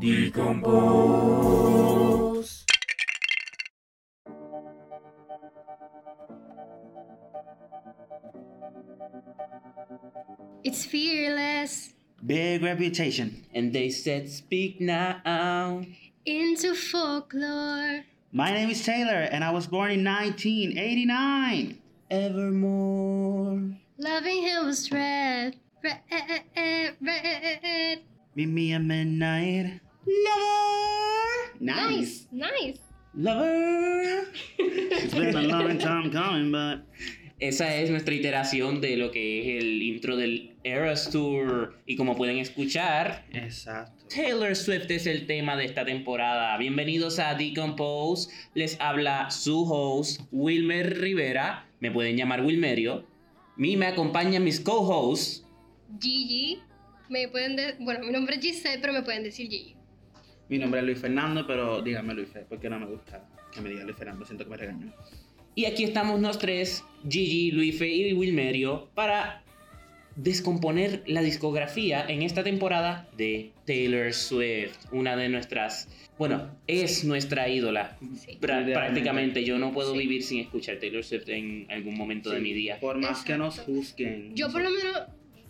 Decompose. It's fearless Big reputation. And they said, Speak now. into folklore. My name is Taylor, and I was born in 1989. Evermore. Loving him was red, red, red. Meet me at midnight. Lover. Nice. nice. Lover. It's been a long time coming, but Esa es nuestra iteración de lo que es el intro del Eras Tour. Y como pueden escuchar, exacto. Taylor Swift es el tema de esta temporada. Bienvenidos a Decompose. Les habla su host, Wilmer Rivera. Me pueden llamar Wilmerio. mí me acompañan mis co-hosts. Gigi. Me pueden de- bueno, mi nombre es Giselle, pero me pueden decir Gigi. Mi nombre es Luis Fernando, pero dígame Luis Fe, porque no me gusta que me diga Luis Fernando, siento que me regañó. Y aquí estamos los tres, Gigi, Luife y Wilmerio, para descomponer la discografía en esta temporada de Taylor Swift, una de nuestras, bueno, es nuestra ídola. Sí. Prácticamente yo no puedo Sí. vivir sin escuchar Taylor Swift en algún momento de Sí, mi día. Por más que nos Exacto. juzguen. Yo por lo menos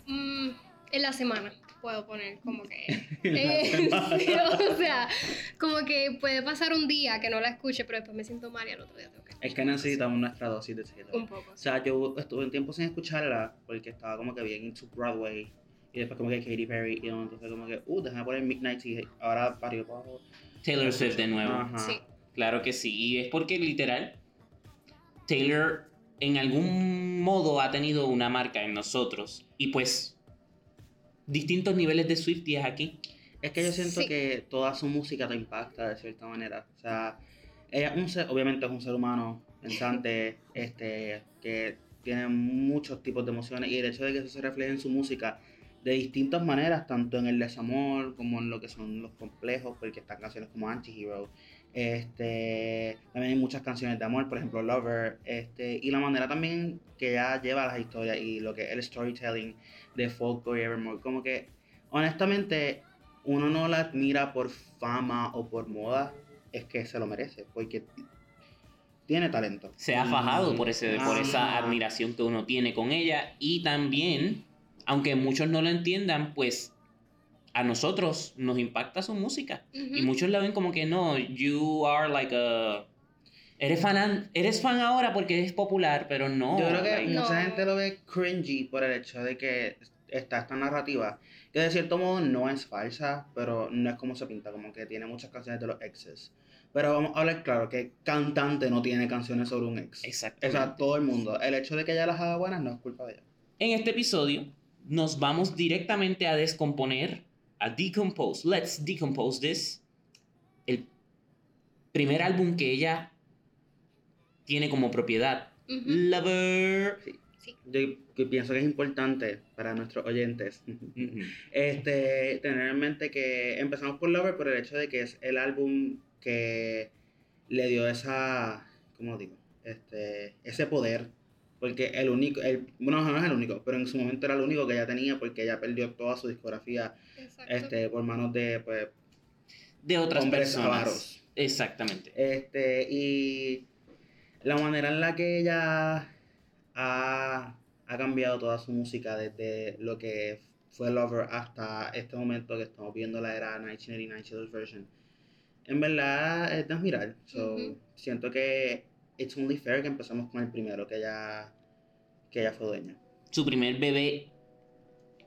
mm, en la semana puedo poner como que... Eh, sí, o sea, como que puede pasar un día que no la escuche, pero después me siento mal y al otro día tengo que Es que necesitamos nuestra dosis de Taylor. un poco. O sea, yo estuve un tiempo sin escucharla porque estaba como que bien into Broadway. Y después como que Katy Perry. Y entonces como que, uh, déjame poner Midnight y ahora parió. Taylor Swift de nuevo. Ajá. Sí. Claro que sí, y es porque literal, Taylor en algún modo ha tenido una marca en nosotros y pues distintos niveles de Swifties aquí. Es que yo siento Sí. que toda su música te impacta de cierta manera. O sea, ella un ser, obviamente es un ser humano pensante, este, que tiene muchos tipos de emociones y el hecho de que eso se refleje en su música de distintas maneras, tanto en el desamor como en lo que son los complejos, porque están canciones como Antihero. Este, también hay muchas canciones de amor, por ejemplo Lover, este, y la manera también que ella lleva las historias y lo que es el storytelling de Folklore y Evermore, como que honestamente uno no la admira por fama o por moda, es que se lo merece, porque tiene talento. Se ha fajado por, ese, por esa Ajá. admiración que uno tiene con ella y también, aunque muchos no lo entiendan, pues a nosotros nos impacta su música. Y muchos la ven como que no, you are like a... Eres fan, eres fan ahora porque es popular, pero no. Yo creo que like- No. mucha gente lo ve cringy por el hecho de que está esta narrativa, que de cierto modo no es falsa, pero no es como se pinta, como que tiene muchas canciones de los exes. Pero vamos a hablar claro, que cantante no tiene canciones sobre un ex. O Exactamente. sea, todo el mundo. El hecho de que ella las haga buenas no es culpa de ella. En este episodio nos vamos directamente a descomponer, a decompose. Let's decompose this. El primer álbum que ella tiene como propiedad. Ujú. Lover. Yo que pienso que es importante para nuestros oyentes este, tener en mente que empezamos por Lover por el hecho de que es el álbum que le dio esa, ¿cómo digo? Este, ese poder. Porque el único, el, bueno, no es el único, pero en su momento era el único que ella tenía porque ella perdió toda su discografía Exacto. este, por manos de pues, De otras hombres personas. avaros. Exactamente. Este, y la manera en la que ella ha, ha cambiado toda su música desde lo que fue Lover hasta este momento que estamos viendo la era 1989 Taylor's version. En verdad es de admirar. So, Ujú. Siento que it's only fair que empecemos con el primero que ella, que ella fue dueña. Su primer bebé,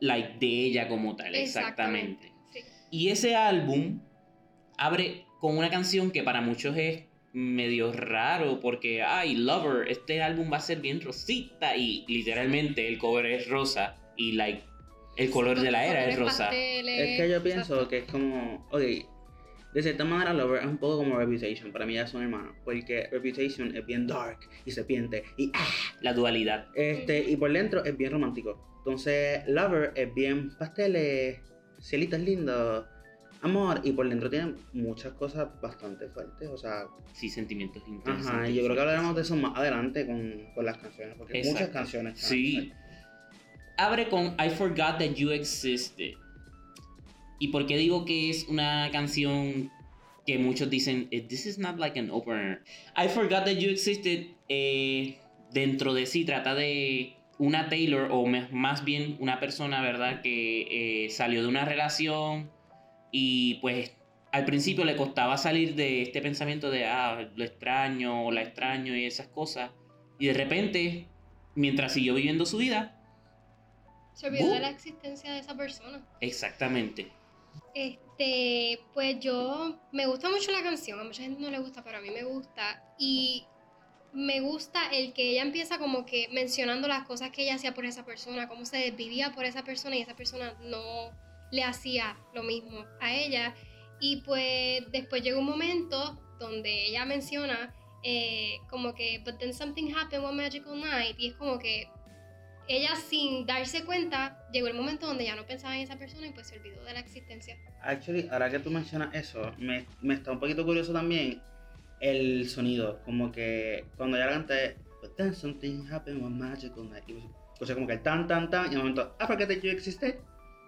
like, de ella como tal. Exactamente. Exactamente. Sí. Y ese álbum abre con una canción que para muchos es medio raro porque, ay, Lover, este álbum va a ser bien rosita y literalmente el cover es rosa y like el color de la era es rosa. pasteles, Es que yo pienso exacto. que es como, ok, de cierta manera Lover es un poco como Reputation, para mí ya son hermanos, porque Reputation es bien dark y serpiente y ah, La dualidad. este, y por dentro es bien romántico. Entonces Lover es bien pasteles, cielitos lindos, amor, y por dentro tiene muchas cosas bastante fuertes, o sea, Sí, sentimientos intensos. ajá, y yo creo que hablaremos de eso más adelante con, con las canciones, porque Exacto. muchas canciones. Sí. Abre con I Forgot That You Existed. ¿Y por qué digo que es una canción que muchos dicen, "Eh, this is not like an opener? I Forgot That You Existed, eh, dentro de sí trata de una Taylor, o más bien una persona, ¿verdad? Que eh, salió de una relación y pues al principio le costaba salir de este pensamiento de, ah, lo extraño, la extraño y esas cosas. Y de repente, mientras siguió viviendo su vida, Se olvidó de la existencia de esa persona. exactamente. Este, pues yo me gusta mucho la canción, a mucha gente no le gusta, pero a mí me gusta y me gusta el que ella empieza como que mencionando las cosas que ella hacía por esa persona, cómo se desvivía por esa persona y esa persona no le hacía lo mismo a ella. Y pues después llega un momento donde ella menciona eh, como que, but then something happened one magical night y es como que ella sin darse cuenta llegó el momento donde ya no pensaba en esa persona y pues se olvidó de la existencia. Actually, ahora que tú mencionas eso, me, me está un poquito curioso también el sonido. Como que cuando ya la canté, But then something happened one magical night. Y o sea, como que el tan, tan, tan, y en el momento, ah, porque yo existé.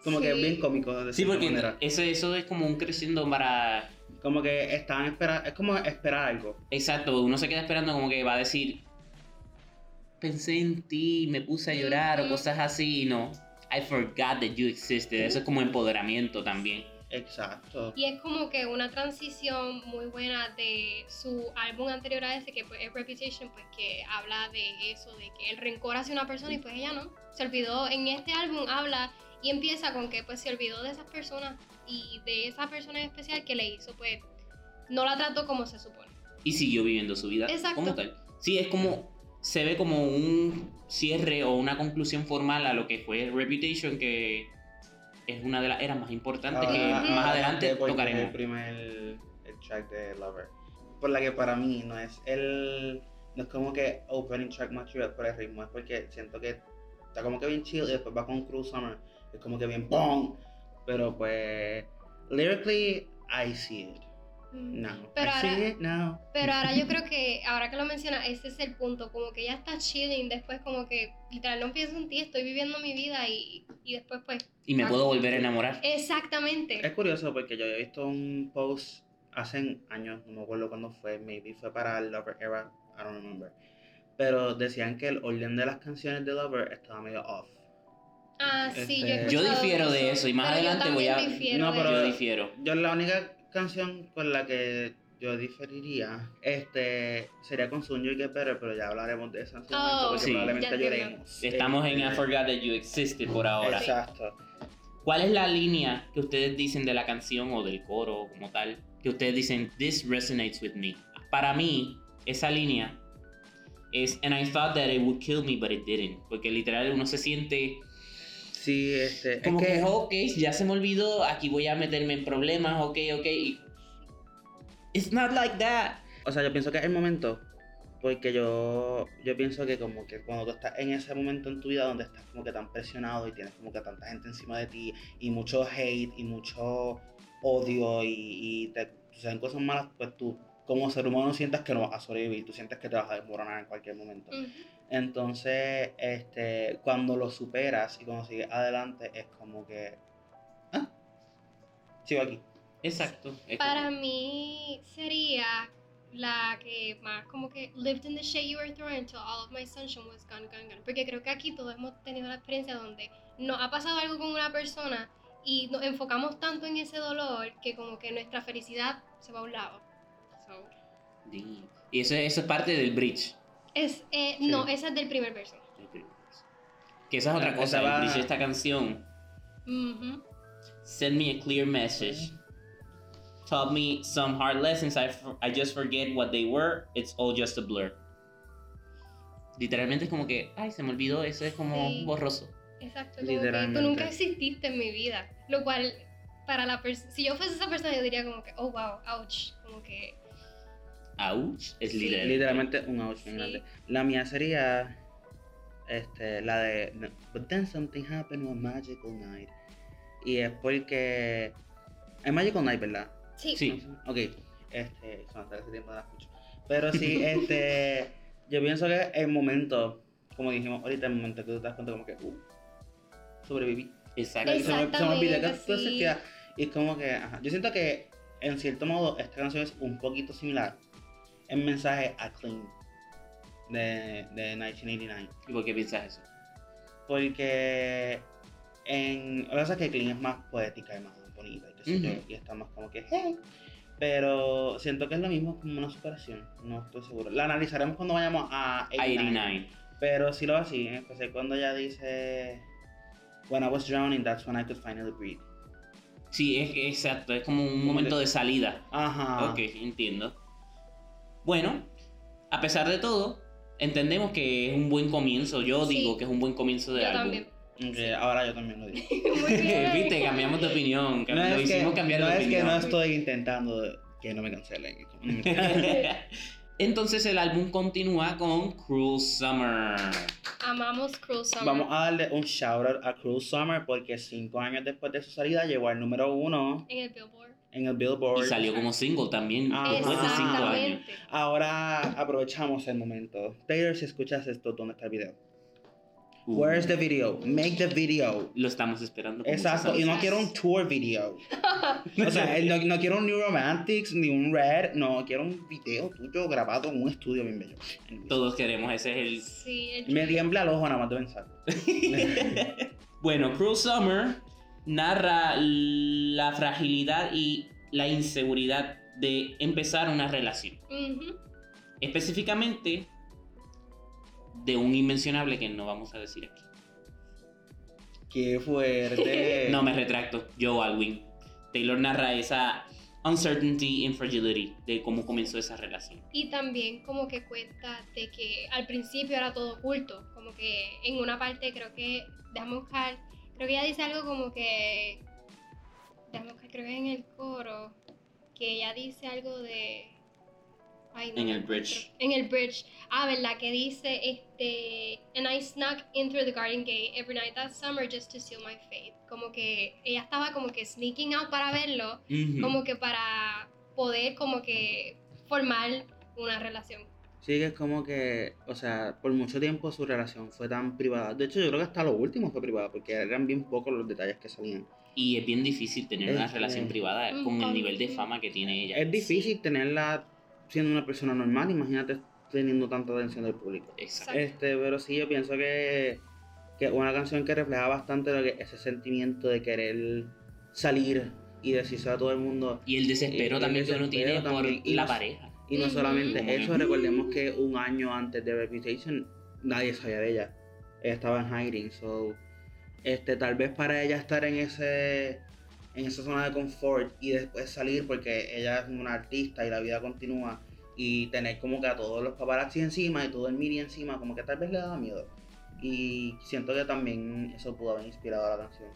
Como que Sí. bien cómico. De Sí, porque manera. eso, eso es como un creciendo para... Como que estaban esperando, es como esperar algo. Exacto, uno se queda esperando como que va a decir, pensé en ti, me puse a llorar o cosas así, y no. I forgot that you existed. Eso es como empoderamiento también. Exacto. Y es como que una transición muy buena de su álbum anterior a ese, que es Reputation, pues que habla de eso, de que el rencor hacia una persona y pues ella no. Se olvidó, en este álbum habla y empieza con que pues se olvidó de esas personas y de esa persona en especial que le hizo, pues no la trató como se supone. Y siguió viviendo su vida Exacto. como tal. Sí, es como, se ve como un cierre o una conclusión formal a lo que fue Reputation, que es una de las eras más importantes que Ah, más adelante porque tocaremos. El primer el track de Lover. Por la que para mí no es el. No es como que opening track más chill por el ritmo, es porque siento que está como que bien chill y después va con Cruel Summer. Es como que bien ¡pum! Pero pues. Lyrically, I see it now. Pero I see ahora- it now. Pero ahora yo creo que, ahora que lo menciona, ese es el punto, como que ella está chilling, después como que literal no pienso en ti, estoy viviendo mi vida y, y después pues... Y me puedo volver a enamorar. Exactamente. Es curioso porque yo había visto un post hace años, no me acuerdo cuándo fue, maybe fue para Lover Era, I don't remember. Pero decían que el orden de las canciones de Lover estaba medio off. Ah, sí, yo he Este- Yo difiero de eso y más pero adelante voy a- difiero No, pero- Yo difiero. Yo la única canción con la que yo diferiría este sería con Sun You Get Better, pero ya hablaremos de eso en su Oh, momento porque sí. probablemente lloremos. Estamos en I Este, Forgot That You Existed por ahora. Exacto. ¿Cuál es la línea que ustedes dicen de la canción o del coro como tal? Que ustedes dicen, this resonates with me. Para mí, esa línea es, and I thought that it would kill me, but it didn't. Porque literal uno se siente Sí, este. como es que, que, ok, ya se me olvidó, aquí voy a meterme en problemas, ok, ok. It's not like that. O sea, yo pienso que es el momento. Porque yo, yo pienso que como que cuando tú estás en ese momento en tu vida donde estás como que tan presionado y tienes como que tanta gente encima de ti y mucho hate y mucho odio y, y te suceden cosas malas, pues tú como ser humano sientas que no vas a sobrevivir, tú sientes que te vas a desmoronar en cualquier momento. Ujú. Entonces, este, cuando lo superas y cuando sigues adelante es como que... Ah, sigo aquí. Exacto. es Para como- mí sería la que más como que lived in the shade you were thrown until all of my sunshine was gone, gone, gone. Porque creo que aquí todos hemos tenido la experiencia donde nos ha pasado algo con una persona y nos enfocamos tanto en ese dolor que como que nuestra felicidad se va a un lado. So. Y eso, eso es parte del bridge. Es, eh, Sí. No, esa es del primer verso. Que esa es otra cosa, va- de esta canción. Send me a clear message. Taught me some hard lessons. I, I just forget what they were. It's all just a blur. Literalmente es como que, ay, se me olvidó, eso es como Sí. borroso. Exacto, como que tú Literalmente. nunca exististe en mi vida. Lo cual, para la persona, si yo fuese esa persona, yo diría como que, oh wow, ouch. Como que, Ouch, es Sí. literal. Literalmente un ouch Sí. grande. La mía sería este, la de no, But then something happened one magical night. Y es porque es Magical Night, ¿verdad? sí. Sí. Ok, este, son hasta ese tiempo no la escucho. Pero sí, este, yo pienso que el momento, como dijimos ahorita, el momento que tú te das cuenta como que, uh, sobreviví. Exacto. Se me, se me olvidó que tú sí. Y es como que, ajá. Yo siento que, en cierto modo, esta canción es un poquito similar en mensaje a Clean de, de 1989. ¿Y por qué piensas eso? Porque en. Lo que pasa es que Clean es más poética y más bonita y, está más como que, hey. Pero siento que es lo mismo como una superación. No estoy seguro. La analizaremos cuando vayamos a 89. 89. Pero sí lo así, en especial cuando ella dice. When I was drowning, that's when I could finally breathe. Sí, es que exacto, es como un momento de salida. Ajá. Ok, entiendo. Bueno, a pesar de todo, entendemos que es un buen comienzo. Yo Sí. digo que es un buen comienzo de Yo álbum. también. Ok, ahora yo también lo digo. Viste, cambiamos de opinión. No lo es, que, hicimos cambiar no de es que no estoy intentando que no me cancelen. Entonces el álbum continúa con Cruel Summer. Amamos Cruel Summer. Vamos a darle un shout out a Cruel Summer porque cinco años después de su salida llegó al número uno En el Billboard. En el Billboard. Y salió como single también Ajá. después de cinco años. Ahora aprovechamos el momento. Taylor, si escuchas esto, ¿dónde está el video? Uh, Where's the video? Make the video. Lo estamos esperando. Exacto, y no quiero un tour video. O sea, no, no quiero un New Romantics ni un Red, no, quiero un video tuyo grabado en un estudio bien bello. Todos queremos, ese es Sí, el Me tiembla el ojo nada más de pensar. el... bueno, Cruel Summer narra la fragilidad y la inseguridad de empezar una relación. Ujú. Específicamente de un inmencionable que no vamos a decir aquí. Qué fuerte. No, me retracto. Joe Alwyn. Taylor narra esa uncertainty and fragility de cómo comenzó esa relación. Y también como que cuenta de que al principio era todo oculto, como que en una parte creo que, déjame buscar, creo que ella dice algo como que, creo que en el coro, que ella dice algo de... Ay, no En el bridge. En el bridge. Ah, ¿verdad? Que dice, este, and I snuck in through the garden gate every night that summer just to seal my fate. Como que ella estaba como que sneaking out para verlo, como que para poder como que formar una relación. Sí, que es como que, o sea, por mucho tiempo su relación fue tan privada. De hecho, yo creo que hasta lo último fue privada, porque eran bien pocos los detalles que salían. Y es bien difícil tener una Este- relación privada con el nivel de fama que tiene ella. Es difícil tenerla siendo una persona normal, imagínate teniendo tanta atención del público. Exacto. Este, pero sí, yo pienso que, que una canción que refleja bastante lo que ese sentimiento de querer salir y decirse a todo el mundo. Y el desespero Y- también el que uno desespero tiene por también. La pareja. Y no solamente eso, recordemos que un año antes de Reputation nadie sabía de ella. Ella estaba en hiding, so este tal vez para ella estar en ese en esa zona de confort y después salir porque ella es una artista y la vida continúa y tener como que a todos los paparazzi encima y todo el media encima, como que tal vez le daba miedo. Y siento que también eso pudo haber inspirado a la canción.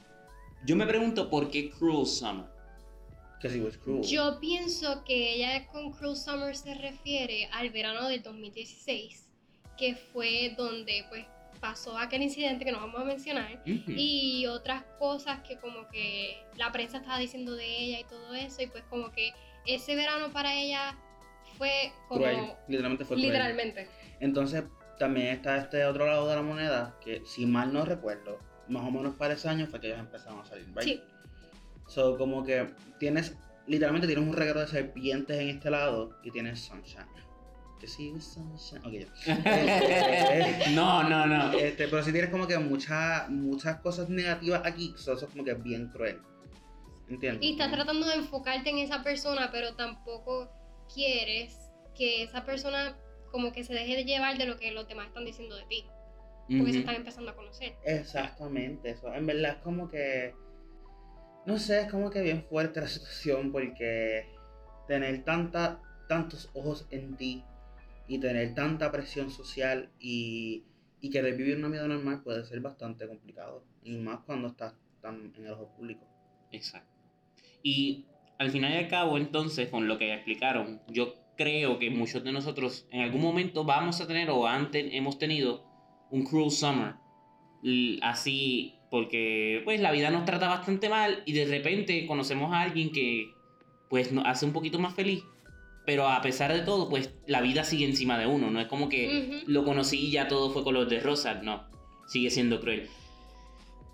Yo me pregunto por qué Cruel Summer. Que sí, was cruel. Yo pienso que ella con Cruel Summer se refiere al verano del 2016, que fue donde pues pasó aquel incidente que no vamos a mencionar y otras cosas que como que la prensa estaba diciendo de ella y todo eso y pues como que ese verano para ella fue como Cruel. Literalmente fue cruel. literalmente. Entonces, también está este otro lado de la moneda, que si mal no recuerdo, más o menos para ese año fue que ellos empezaron a salir. Sí, So, como que tienes, literalmente tienes un regalo de serpientes en este lado y tienes sunshine. Que sí, sunshine. Ok, ya. Este, no, no, no. este, pero si tienes como que muchas muchas cosas negativas aquí, so eso es como que bien cruel. ¿Entiendes? y estás tratando de enfocarte en esa persona, pero tampoco quieres que esa persona como que se deje de llevar de lo que los demás están diciendo de ti, porque se Ujú. están empezando a conocer. Exactamente, eso. En verdad es como que. No sé, es como que bien fuerte la situación porque tener tanta, tantos ojos en ti y tener tanta presión social y, y querer vivir una vida normal puede ser bastante complicado. Y más cuando estás tan en el ojo público. Exacto. Y al final y al cabo, entonces, con lo que explicaron, yo creo que muchos de nosotros en algún momento vamos a tener o antes hemos tenido un cruel summer. Así, porque pues la vida nos trata bastante mal y de repente conocemos a alguien que pues nos hace un poquito más feliz. Pero a pesar de todo, pues la vida sigue encima de uno. No es como que lo conocí y ya todo fue color de rosa. No, sigue siendo cruel.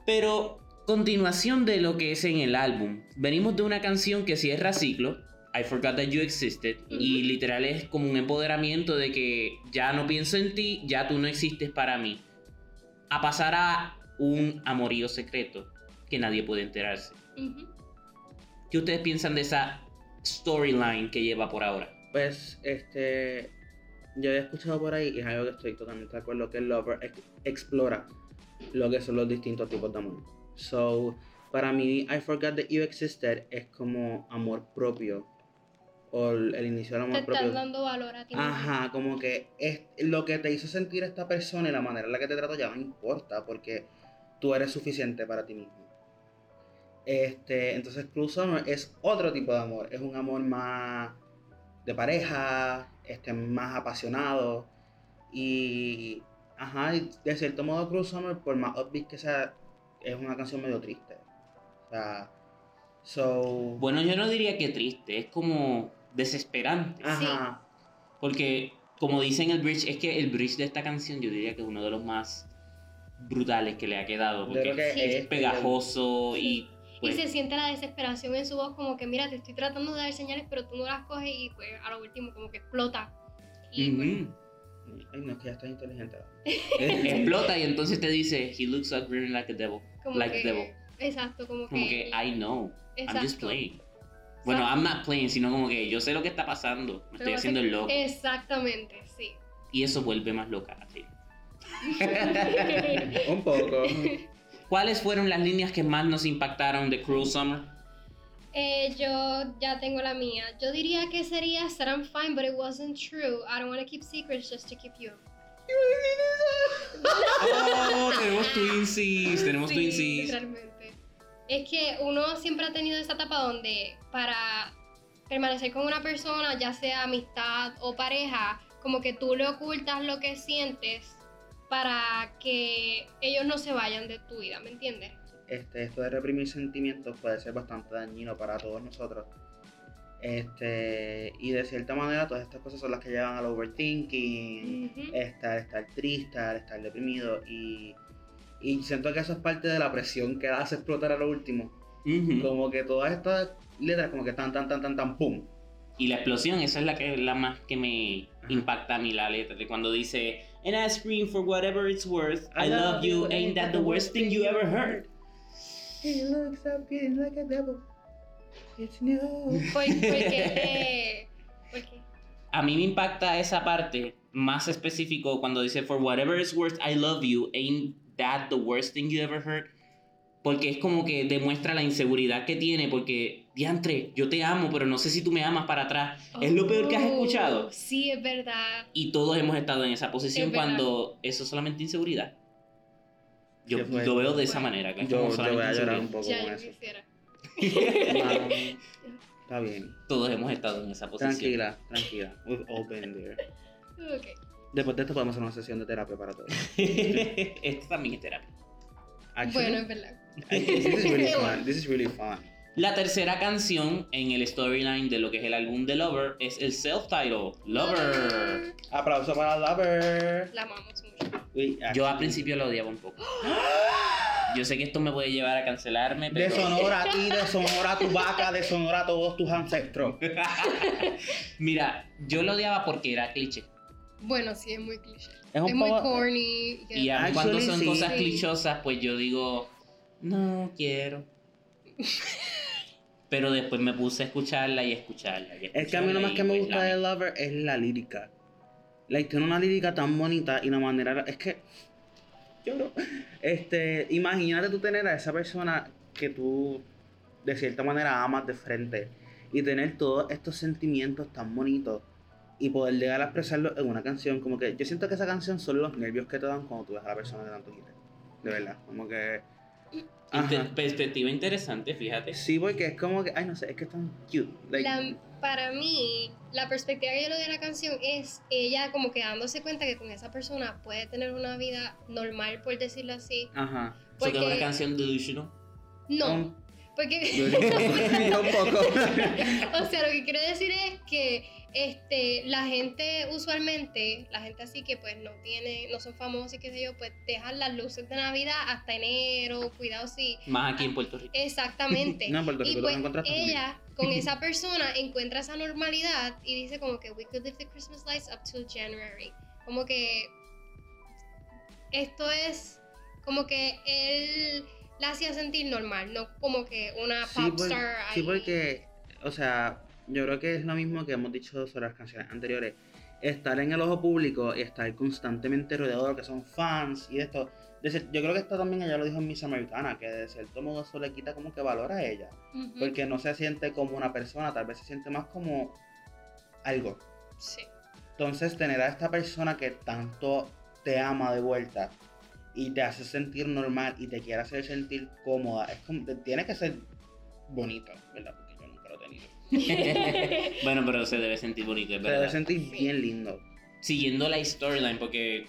Pero continuación de lo que es en el álbum. Venimos de una canción que cierra ciclo, I Forgot That You Existed, y literal es como un empoderamiento de que ya no pienso en ti, ya tú no existes para mí. A pasar a un amorío secreto que nadie puede enterarse. ¿Qué ustedes piensan de esa storyline que lleva por ahora? Pues, este. Yo había escuchado por ahí y es algo que estoy totalmente de acuerdo que Lover ex- explora lo que son los distintos tipos de amor. So, para mí, I Forgot That You Existed es como amor propio. O el, el inicio del Te amor propio. estás dando valor a ti. mismo. Ajá, como que es lo que te hizo sentir esta persona y la manera en la que te trato ya no importa porque tú eres suficiente para ti mismo. Este, entonces Cruel Summer es otro tipo de amor, es un amor más de pareja, este, más apasionado y ajá, y de cierto modo Cruel Summer por más upbeat que sea es una canción medio triste. O sea, so Bueno, yo no diría que triste, es como desesperante. ajá, Porque, como dicen el bridge, es que el bridge de esta canción yo diría que es uno de los más brutales que le ha quedado. Porque que Sí. es pegajoso y. Y pues, se siente la desesperación en su voz, como que mira, te estoy tratando de dar señales, pero tú no las coges y pues a lo último como que explota. Y pues, ujú. Ay, no, es que ya estás inteligente. Explota y entonces te dice, he looks like, really like a devil. como like que, devil. Exacto, como, Como que, I know, I'm just exacto. playing. Bueno, I'm not playing, sino como que yo sé lo que está pasando, me estoy haciendo el loco. Exactamente, sí. Y eso vuelve más loca a Taylor. Un poco. ¿Cuáles fueron las líneas que más nos impactaron de Cruel Summer? Eh, yo ya tengo la mía. Yo diría que sería said I'm fine, but it wasn't true. I don't want to keep secrets just to keep you. Oh, tenemos twinsies, tenemos Sí, twinsies. literalmente. Es que uno siempre ha tenido esa etapa donde para permanecer con una persona, ya sea amistad o pareja, como que tú le ocultas lo que sientes para que ellos no se vayan de tu vida, ¿me entiendes? Este, esto de reprimir sentimientos puede ser bastante dañino para todos nosotros. Este, y de cierta manera todas estas cosas son las que llevan al overthinking, Ujú. estar, estar triste, estar deprimido y, y siento que eso es parte de la presión que hace explotar a lo último. Como que todas estas letras como que tan tan tan tan tan pum. Y la explosión, esa es la que la más que me impacta a mí la letra, de cuando dice And I scream for whatever it's worth. I love you, ain't that the worst thing you ever heard? He looks up feeling like a devil. It's new. ¿Por, por qué? ¿Por qué? A mí me impacta esa parte más específico cuando dice For whatever it's worth, I love you, ain't that the worst thing you ever heard? Porque es como que demuestra la inseguridad que tiene, porque, diantre, yo te amo, pero no sé si tú me amas para atrás. ¿Es lo peor que has Oh, escuchado? Sí, es verdad. Y todos hemos estado en esa posición Es cuando eso es solamente inseguridad. Yo lo veo de esa manera. que es Yo, como yo voy a llorar un poco Ya con yo eso. quisiera. Mano, está bien. Todos hemos estado en esa posición. Tranquila, tranquila. We've all been there. Ok. Después de esto podemos hacer una sesión de terapia para todos. Esto también es terapia. Actually, Bueno, es verdad. This is really fun. This is really fun. La tercera canción en el storyline de lo que es el álbum de Lover es el self-title, Lover. Aplauso para Lover. La amamos mucho. Uy, Yo al actually, principio lo odiaba un poco. Yo sé que esto me puede llevar a cancelarme, pero... Deshonora a ti, deshonora a tu vaca, deshonora a todos tus ancestros. Mira, yo lo odiaba porque era cliché. Bueno, sí, es muy cliché. Es un muy poco- corny. Y a mí cuando son sí. cosas Sí. clichosas, pues yo digo, no quiero. Pero después me puse a escucharla y escucharla. y Es que a mí lo más escucharla que me pues, gusta la de. Lover es la lírica. Like, tiene una lírica tan bonita y la manera. Es que. Yo no. Este. Imagínate tú tener a esa persona que tú de cierta manera amas de frente y tener todos estos sentimientos tan bonitos y poder llegar a expresarlo en una canción. Como que yo siento que esa canción son los nervios que te dan cuando tú ves a la persona que tanto quieres. De verdad. Como que. Perspectiva interesante, fíjate. Sí, porque es como que. Ay, no sé, es que es tan cute. Like, La- para mí, la perspectiva que yo le doy a la canción es ella como que dándose cuenta que con esa persona puede tener una vida normal, por decirlo así. Ajá. So que es una Porque- canción delusional. No, Um, porque... yo un poco. o sea, lo que quiero decir es que este, la gente usualmente, la gente así que pues no tiene, no son famosos y qué sé yo, pues dejan las luces de Navidad hasta enero, cuidado si. Más aquí en Puerto Rico. Exactamente. No, en Puerto y Rico pues lo encontraste muy ella con esa persona encuentra esa normalidad y dice como que we could live the Christmas lights up till January. Como que esto es como que él la hacía sentir normal, no como que una Sí, pop por- star sí, ahí. porque, o sea, yo creo que es lo mismo que hemos dicho sobre las canciones anteriores. Estar en el ojo público y estar constantemente rodeado de lo que son fans y esto. yo creo que esto también ella lo dijo en Miss Americana, que de cierto modo eso le quita como que valor a ella. Porque no se siente como una persona, tal vez se siente más como algo. sí. Entonces, tener a esta persona que tanto te ama de vuelta y te hace sentir normal y te quiere hacer sentir cómoda, es como, tiene que ser bonito, ¿verdad? bueno, pero se debe sentir bonito, es Se debe verdad. sentir bien lindo. Siguiendo la storyline, porque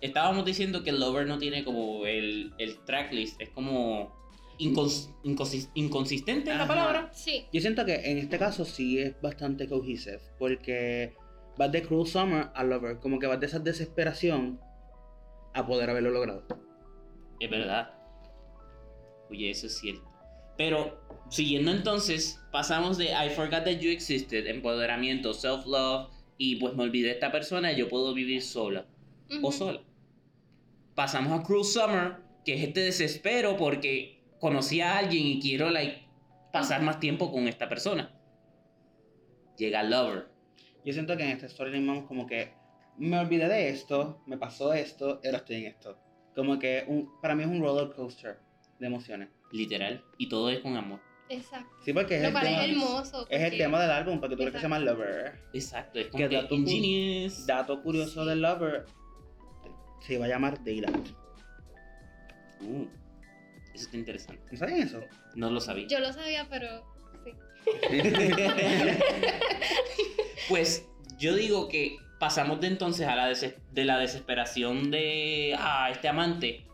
estábamos diciendo que Lover no tiene como el, el tracklist, es como incons- inconsis- inconsistente en la palabra. Sí. Yo siento que en este caso sí es bastante cohesive, porque vas de Cruel Summer a Lover, como que vas de esa desesperación a poder haberlo logrado. Es verdad. Oye, eso es cierto. Pero, siguiendo entonces, pasamos de I forgot that you existed, empoderamiento, self-love, y pues me olvidé de esta persona y yo puedo vivir sola o Ujú. sola. Pasamos a Cruel Summer, que es este desespero porque conocí a alguien y quiero like, pasar más tiempo con esta persona. Llega Lover. Yo siento que en esta storyline vamos como que me olvidé de esto, me pasó esto, ahora estoy en esto. Como que un, para mí es un roller coaster de emociones. Literal. Y todo es con amor. Exacto. Sí, porque es, Lo el cual es tema, hermoso. es el porque- tema del álbum, porque tú crees que se llama Lover. Exacto. Es Que como que dato cu- ingenious. Dato curioso del Lover, se iba a llamar Daylight. Uh, eso está interesante. ¿No saben eso? No lo sabía. Yo lo sabía, pero sí. Pues yo digo que pasamos de entonces a la des- de la desesperación de ah, este amante.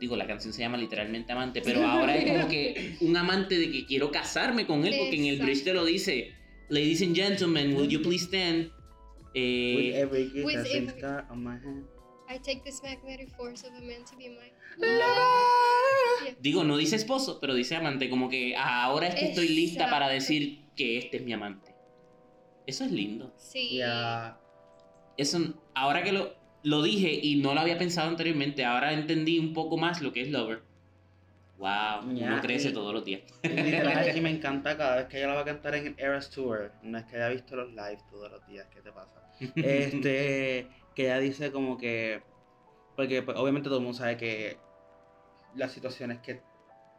Digo, la canción se llama literalmente amante, pero ahora es como que un amante de que quiero casarme con él, porque en el bridge te lo dice. Ladies and gentlemen, will you please stand? With Eh, every gift With that seems every- scar on my hand. I take this magnetic force of a man to be mine. digo, no dice esposo, pero dice amante, como que ah, ahora es que estoy lista para decir que este es mi amante. Eso es lindo. Sí. Ya. Eso, ahora que lo, lo dije y no lo había pensado anteriormente, ahora entendí un poco más lo que es Lover. Wow, Ya, uno crece y- todos los días. Literal, y me encanta cada vez que ella la va a cantar en el Eras Tour. No es que haya visto los lives todos los días, ¿qué te pasa? Este, que ella dice como que. Porque pues, obviamente todo el mundo sabe que las situaciones que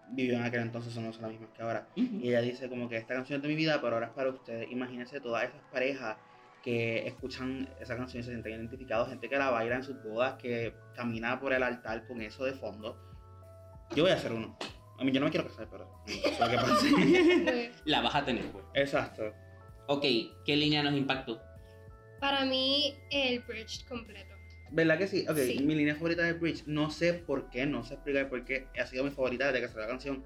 vivió en aquel entonces no son las mismas que ahora. Y ella dice como que esta canción es de mi vida, pero ahora es para ustedes. Imagínense todas esas parejas que escuchan esa canción y se sienten identificados, gente que la baila en sus bodas, que camina por el altar con eso de fondo. Yo voy a hacer uno. A mí yo no me quiero casar, pero de que pase. La vas a tener, pues. Exacto. Ok, ¿qué línea nos impactó? para mí, el bridge completo. ¿Verdad que sí? Ok, Sí. mi línea favorita de Bridge, no sé por qué, no sé explicar por qué, ha sido mi favorita desde que salió la canción.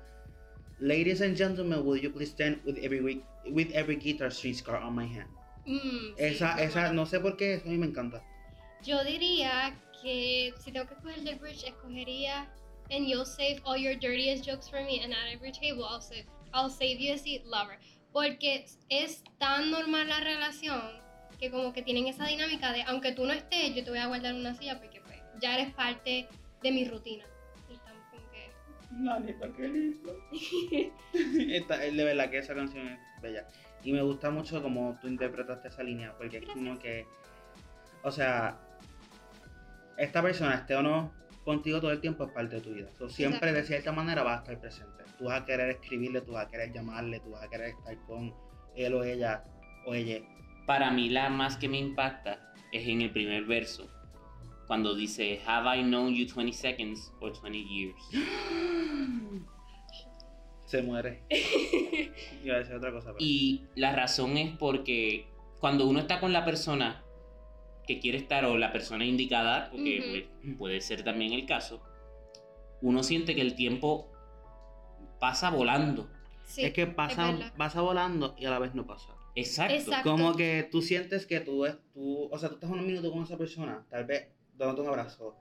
Ladies and gentlemen, will you please stand with every, wi- with every guitar string scar on my hand? Mm, sí, Esa, esa, bueno. no sé por qué, eso a mí me encanta. Yo diría que si tengo que escoger del bridge, escogería And you'll save all your dirtiest jokes for me, and at every table I'll save, I'll save you a seat, lover. Porque es tan normal la relación que como que tienen esa dinámica de aunque tú no estés, yo te voy a guardar una silla porque pues, ya eres parte de mi rutina. Y estamos como que... La neta, qué lindo. Esta- de verdad que esa canción es bella. Y me gusta mucho como tú interpretaste esa línea, porque es como que, o sea, esta persona, esté o no contigo todo el tiempo, es parte de tu vida. So, siempre Exacto. de cierta manera va a estar presente. Tú vas a querer escribirle, tú vas a querer llamarle, tú vas a querer estar con él o ella o ella. Para mí la más que me impacta es en el primer verso, cuando dice, Have I known you 20 seconds or 20 years? Se muere. Iba a decir otra cosa, pero... Y la razón es porque cuando uno está con la persona que quiere estar o la persona indicada, porque Ujú. pues, puede ser también el caso, uno siente que el tiempo pasa volando. Sí, es que es pasa, verdad. pasa volando y a la vez no pasa. Exacto. Exacto. Como que tú sientes que tú, es, tú, o sea, tú estás unos minutos con esa persona, tal vez dándote un abrazo,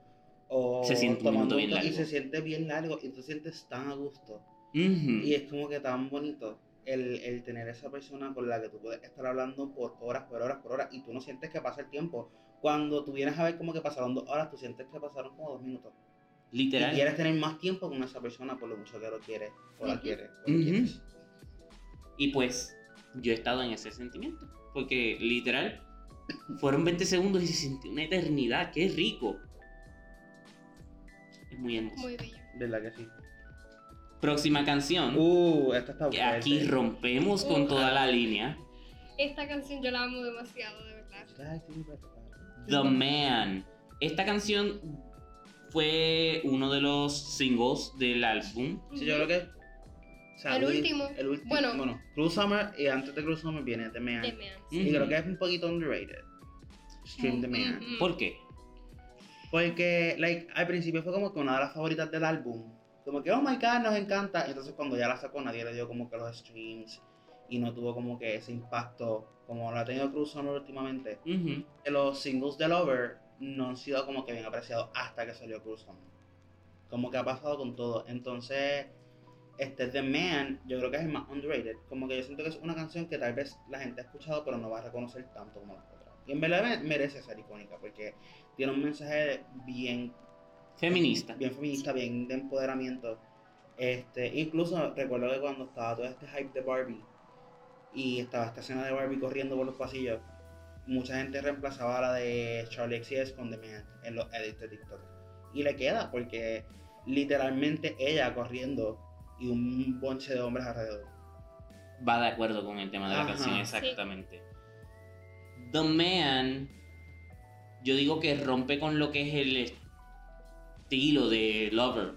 o Se siente un tomando minuto bien to- y largo. se siente bien largo y tú sientes tan a gusto. Y es como que tan bonito el, el tener esa persona con la que tú puedes estar hablando por horas, por horas, por horas, y tú no sientes que pasa el tiempo. Cuando tú vienes a ver como que pasaron dos horas, tú sientes que pasaron como dos minutos. Y Literal. quieres tener más tiempo con esa persona por lo mucho que lo quieres, o la o quieres. Y pues yo he estado en ese sentimiento. Porque literal, fueron 20 segundos y se sintió una eternidad. ¡Qué rico! Es muy hermoso. Muy bello. ¿Verdad que sí? Próxima canción. Uh, esta está que fuerte. aquí rompemos con Uh. toda la línea. Esta canción yo la amo demasiado, de verdad. The Man. Esta canción fue uno de los singles del álbum. Sí, yo creo que. o sea, El Luis- último. El último. Bueno. Bueno, Cruel Summer y antes de Cruel Summer viene The Man. The Man. Y creo que es un poquito underrated. Stream The Man. Mm, mm. ¿Por qué? Porque, like, al principio fue como que una de las favoritas del álbum. Como que, oh my god, nos encanta. Entonces, cuando ya la sacó, nadie le dio como que los streams. Y no tuvo como que ese impacto como lo ha tenido Cruel Summer últimamente. Que los singles de Lover no han sido como que bien apreciados hasta que salió Cruel Summer. Como que ha pasado con todo. Entonces, este The Man, yo creo que es el más underrated. Como que yo siento que es una canción que tal vez la gente ha escuchado, pero no va a reconocer tanto como las otras. Y en verdad me- merece ser icónica porque tiene un mensaje bien Feminista. bien feminista, bien de empoderamiento. Este, incluso recuerdo que cuando estaba todo este hype de Barbie y estaba esta escena de Barbie corriendo por los pasillos, mucha gente reemplazaba la de Charlie XCX con The Man en los edits de TikTok. Y le queda porque literalmente ella corriendo y un bonche de hombres alrededor. Va de acuerdo con el tema de la Ajá. canción, Sí. exactamente. The Man, yo digo que rompe con lo que es el estilo de Lover.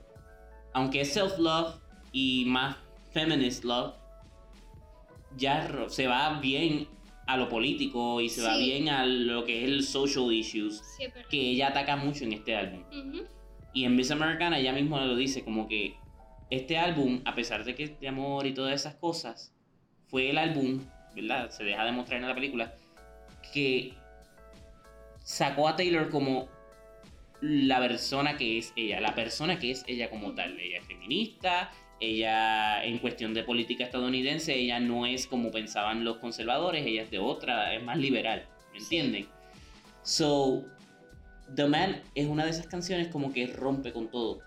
Aunque es self-love y más feminist love, ya se va bien a lo político y se va bien a lo que es el social issues Sí, que ella ataca mucho en este álbum. Y en Miss Americana ella misma lo dice, como que este álbum, a pesar de que es de amor y todas esas cosas, fue el álbum, ¿verdad? Se deja demostrar en la película, que sacó a Taylor como la persona que es ella, la persona que es ella como tal. Ella es feminista, ella en cuestión de política estadounidense, ella no es como pensaban los conservadores, ella es de otra, es más liberal, ¿me entienden? So, The Man es una de esas canciones como que rompe con todo.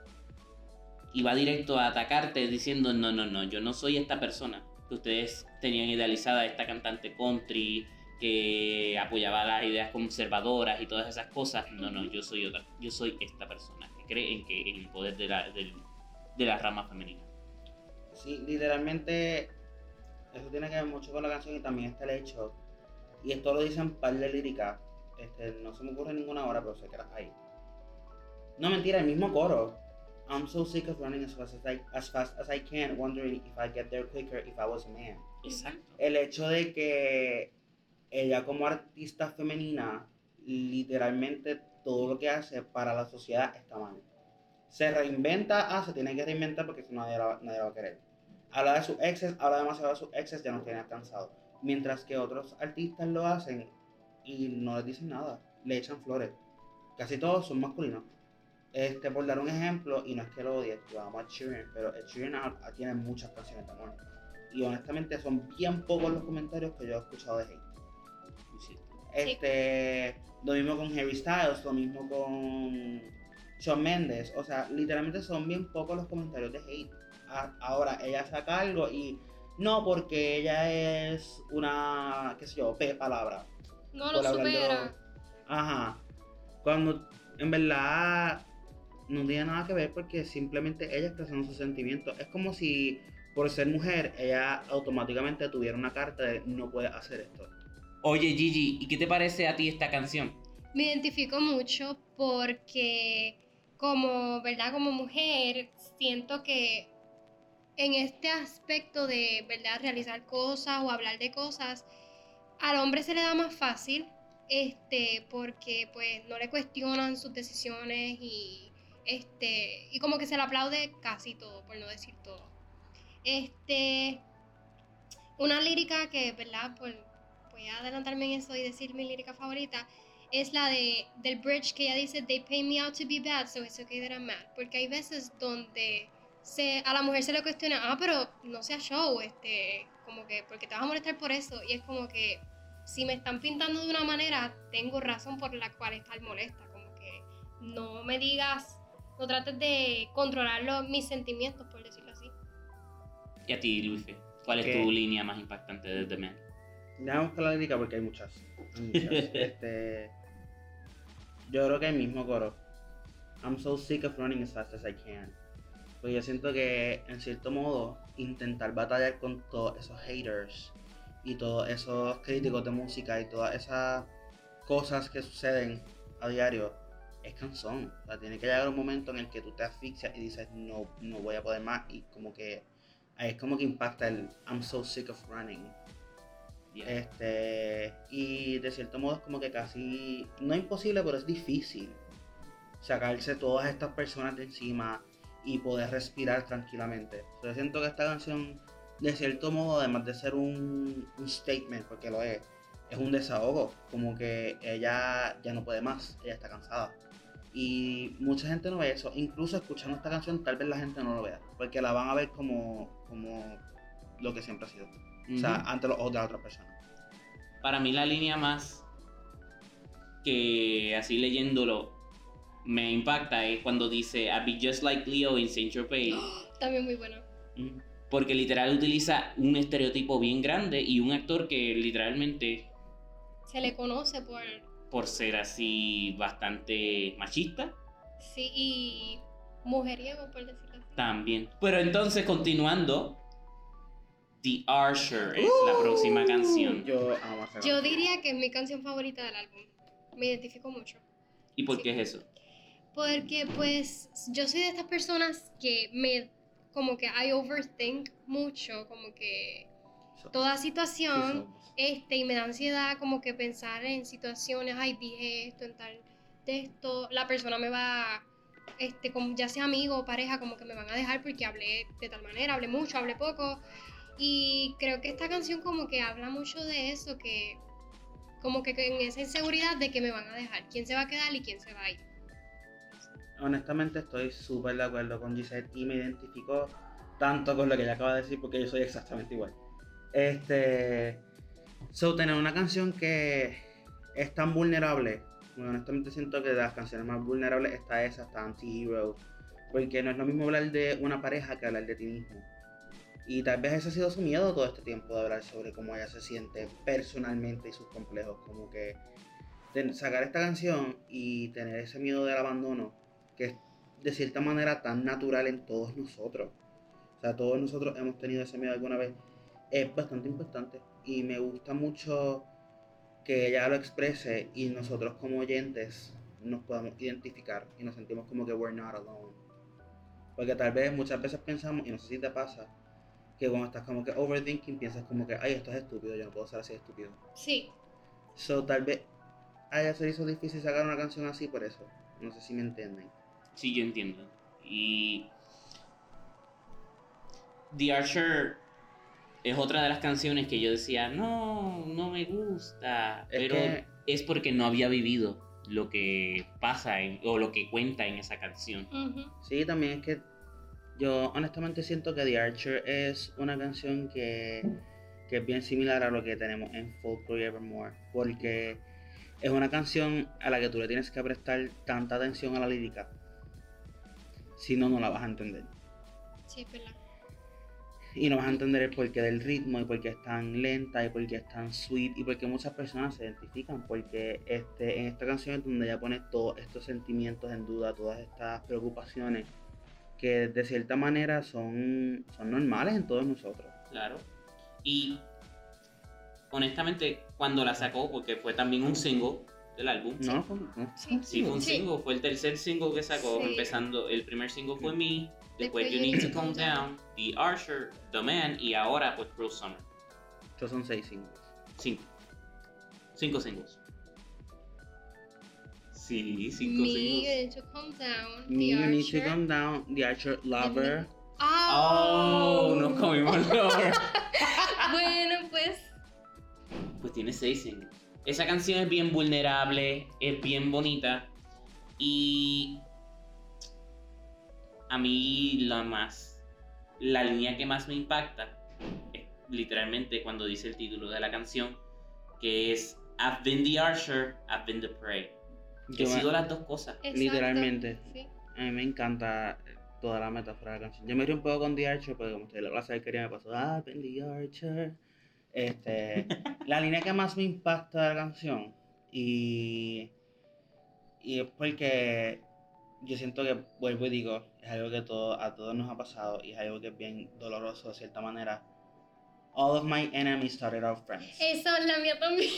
Y va directo a atacarte diciendo, no, no, no, yo no soy esta persona que ustedes tenían idealizada, esta cantante country que apoyaba las ideas conservadoras y todas esas cosas. No, no, yo soy otra, yo soy esta persona que cree en, que, en el poder de la, del- de la rama femenina. Sí, literalmente eso tiene que ver mucho con la canción y también está el hecho. Y esto lo dicen par de líricas. Este, no se me ocurre ninguna hora, pero sé que las hay. No mentira, el mismo coro. I'm so sick of running as fast as I, as fast as I can, wondering if I get there quicker if I was a man. Exacto. El hecho de que ella como artista femenina, literalmente todo lo que hace para la sociedad está mal. Se reinventa, ah, se tiene que reinventar porque si no nadie la, nadie va a querer. Habla de sus exes, habla demasiado de sus exes, ya nos tiene alcanzado. Mientras que otros artistas lo hacen y no les dicen nada, le echan flores. Casi todos son masculinos. Este, por dar un ejemplo, y no es que lo odie, amo a Sheeran, pero Sheeran tiene muchas canciones de amor. Y honestamente son bien pocos los comentarios que yo he escuchado de hate. Sí. Este, lo mismo con Harry Styles, lo mismo con Shawn Mendes. O sea, literalmente son bien pocos los comentarios de hate. Ahora, ella saca algo y no porque ella es una, qué sé yo, P palabra. No lo supera. Ajá. Cuando en verdad no tiene nada que ver porque simplemente ella expresando sus sentimientos. Es como si por ser mujer ella automáticamente tuviera una carta de no puede hacer esto. Oye Gigi, ¿y qué te parece a ti esta canción? Me identifico mucho porque como, ¿verdad? Como mujer, siento que en este aspecto de, ¿verdad? Realizar cosas o hablar de cosas, al hombre se le da más fácil, este, porque pues no le cuestionan sus decisiones y, este, y como que se le aplaude casi todo, por no decir todo. Este, una lírica que, ¿verdad? Voy a adelantarme en eso y decir mi lírica favorita. Es la de del bridge que ella dice, they pay me out to be bad, so it's okay that I'm mad. Porque hay veces donde se, a la mujer se le cuestiona, ah, pero no sea show, este, como que, porque te vas a molestar por eso. Y es como que, si me están pintando de una manera, tengo razón por la cual estar molesta. Como que no me digas, no trates de controlar los- mis sentimientos, por decirlo así. Y a ti, Luife, ¿cuál es ¿Qué? tu línea más impactante de The Man? Déjame buscar la lírica porque hay muchas. Hay muchas. este, yo creo que el mismo coro. I'm so sick of running as fast as I can. Pues yo siento que, en cierto modo, intentar batallar con todos esos haters y todos esos críticos de música y todas esas cosas que suceden a diario es cansón. O sea, tiene que llegar un momento en el que tú te asfixias y dices, no, no voy a poder más. Y como que es como que impacta el I'm so sick of running. Este, y de cierto modo es como que casi, no imposible, pero es difícil sacarse todas estas personas de encima y poder respirar tranquilamente. Yo siento que esta canción, de cierto modo, además de ser un, un statement, porque lo es, es un desahogo, como que ella ya no puede más, ella está cansada. Y mucha gente no ve eso, incluso escuchando esta canción tal vez la gente no lo vea, porque la van a ver como, como lo que siempre ha sido. O sea, ante los ojos de la otra persona. Para mí la línea más que así leyéndolo me impacta es cuando dice I be just like Leo in Saint Tropez También muy bueno. Porque literal utiliza un estereotipo bien grande y un actor que literalmente Se le conoce por, por ser así bastante machista sí, y mujeriego, por decirlo así. también. Pero entonces continuando The Archer es la Uh, próxima canción. Yo amo esa Yo canción. diría que es mi canción favorita del álbum. Me identifico mucho. ¿Y por qué es eso? Porque pues yo soy de estas personas que me como que I overthink mucho, como que toda sí situación este y me da ansiedad como que pensar en situaciones, ay, dije esto en tal de esto, la persona me va este como ya sea amigo o pareja como que me van a dejar porque hablé de tal manera, hablé mucho, hablé poco y creo que esta canción como que habla mucho de eso que como que en esa inseguridad de que me van a dejar, quién se va a quedar y quién se va a ir. Honestamente estoy súper de acuerdo con Gisette y me identifico tanto con lo que ella acaba de decir porque yo soy exactamente igual. Este. So, tener una canción que es tan vulnerable. bueno, honestamente siento que de las canciones más vulnerables está esa, está Anti-Hero. Porque no es lo mismo hablar de una pareja que hablar de ti mismo. Y tal vez ese ha sido su miedo todo este tiempo de hablar sobre cómo ella se siente personalmente y sus complejos. Como que sacar esta canción y tener ese miedo del abandono, que es de cierta manera tan natural en todos nosotros. O sea, todos nosotros hemos tenido ese miedo alguna vez. Es bastante importante. Y me gusta mucho que ella lo exprese y nosotros como oyentes nos podamos identificar y nos sentimos como que we're not alone. Porque tal vez muchas veces pensamos, y no sé si te pasa, que cuando estás como que overthinking piensas como que, ay, esto es estúpido, yo no puedo ser así de estúpido. Sí, So, tal vez a ella se hizo difícil sacar una canción así por eso. No sé si me entienden. Sí, yo entiendo. Y The Archer es otra de las canciones que yo decía, no, no me gusta. Es pero que- es porque no había vivido lo que pasa en- o lo que cuenta en esa canción. ujú, Sí, también es que yo honestamente siento que The Archer es una canción que, que es bien similar a lo que tenemos en Folklore Evermore. Porque es una canción a la que tú le tienes que prestar tanta atención a la lírica. Si no, no la vas a entender. sí, verdad. Y no vas a entender el porqué del ritmo y por qué es tan lenta y por qué es tan sweet y por qué muchas personas se identifican. Porque este, en esta canción es donde ella pone todos estos sentimientos en duda, todas estas preocupaciones que de cierta manera son, son normales en todos nosotros. Claro. Y honestamente, cuando la sacó, porque fue también un single del álbum. No, no, fue- no. Sí. Sí, fue un Sí. single, fue el tercer single que sacó, Sí. empezando, el primer single fue Me, después Después You Need to Calm Down, The Archer, The Man y ahora pues Cruel Summer. Estos son seis singles. Cinco. Cinco singles. Sí, cinco Me, singles. You Need to Calm Down, Me, The You Need to. Calm Down, The Archer, Lover. Ah, Oh, nos comimos lover. Bueno, pues. Pues tiene seis en. Esa canción es bien vulnerable, es bien bonita. Y. A mí la más. La línea que más me impacta es literalmente cuando dice el título de la canción, que es I've been the archer, I've been the prey. He Yo me- sido las dos cosas. Exacto, Literalmente. Sí. A mí me encanta toda la metáfora de la canción. Yo me río un poco con The Archer porque como ustedes la clase de quería me pasó, ah, The Archer. Este, la línea que más me impacta de la canción y, y es porque yo siento que, vuelvo y digo, es algo que todo, a todos nos ha pasado y es algo que es bien doloroso de cierta manera. All of my enemies started out friends. Eso, la mía también.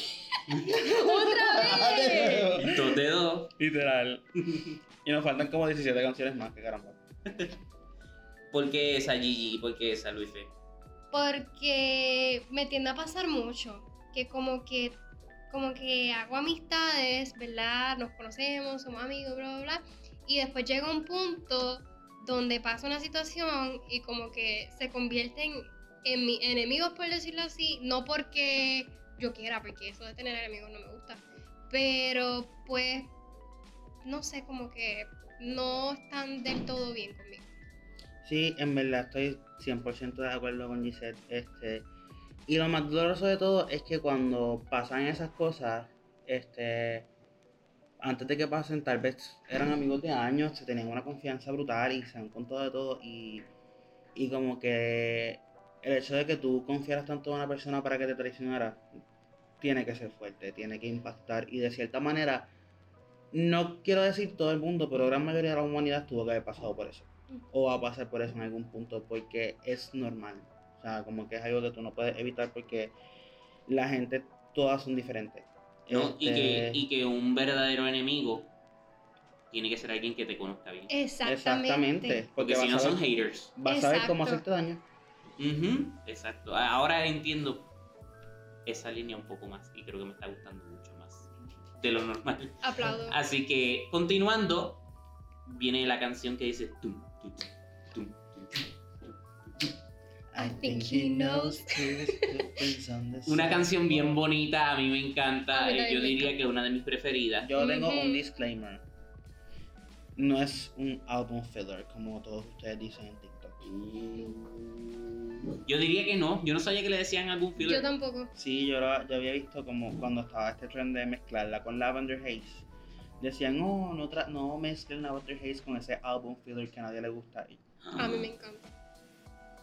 ¡Otra vez! Dos de dos. Literal. y nos faltan como 17 canciones más, que caramba. ¿Por qué esa Gigi? ¿Por qué esa Luife? Porque me tiende a pasar mucho. Que como que como que hago amistades, ¿verdad? Nos conocemos, somos amigos, bla, bla, bla. Y después llega un punto donde pasa una situación y como que se convierten en mis enemigos, por decirlo así. No porque yo quiera, porque eso de tener enemigos no me gusta. Pero pues, no sé, como que no están del todo bien conmigo. Sí, en verdad estoy 100% de acuerdo con Gisette. Este, y lo más doloroso de todo es que cuando pasan esas cosas, este, antes de que pasen, tal vez eran amigos de años, se tenían una confianza brutal y se han contado de todo. Y, y como que el hecho de que tú confiaras tanto en una persona para que te traicionara, tiene que ser fuerte, tiene que impactar. Y de cierta manera, no quiero decir todo el mundo, pero gran mayoría de la humanidad tuvo que haber pasado por eso o va a pasar por eso en algún punto porque es normal. O sea, como que es algo que tú no puedes evitar porque la gente todas son diferentes. ¿no? Y, Este, que, y que un verdadero enemigo tiene que ser alguien que te conozca bien. Exactamente. Exactamente. Porque si vas no son haters. Vas a saber cómo hacerte daño. Ujú, exacto. Ahora entiendo esa línea un poco más y creo que me está gustando mucho más de lo normal. Aplaudo. Así que continuando, viene la canción que dice tum, tum, tum, tum, tum, tum. I think he knows. Una canción bien bonita, a mí me encanta. Mí eh, Yo diría que es una de mis preferidas. Yo tengo un disclaimer. No es un álbum filler como todos ustedes dicen en TikTok. Yo diría que no. Yo no sabía que le decían algún Yo filler. tampoco. Sí, yo, lo- yo había visto como cuando estaba este trend de mezclarla con Lavender Haze. Decían, no, no, tra- no mezclen Lavender Haze con ese álbum filler que a nadie le gusta. Y A mí me encanta.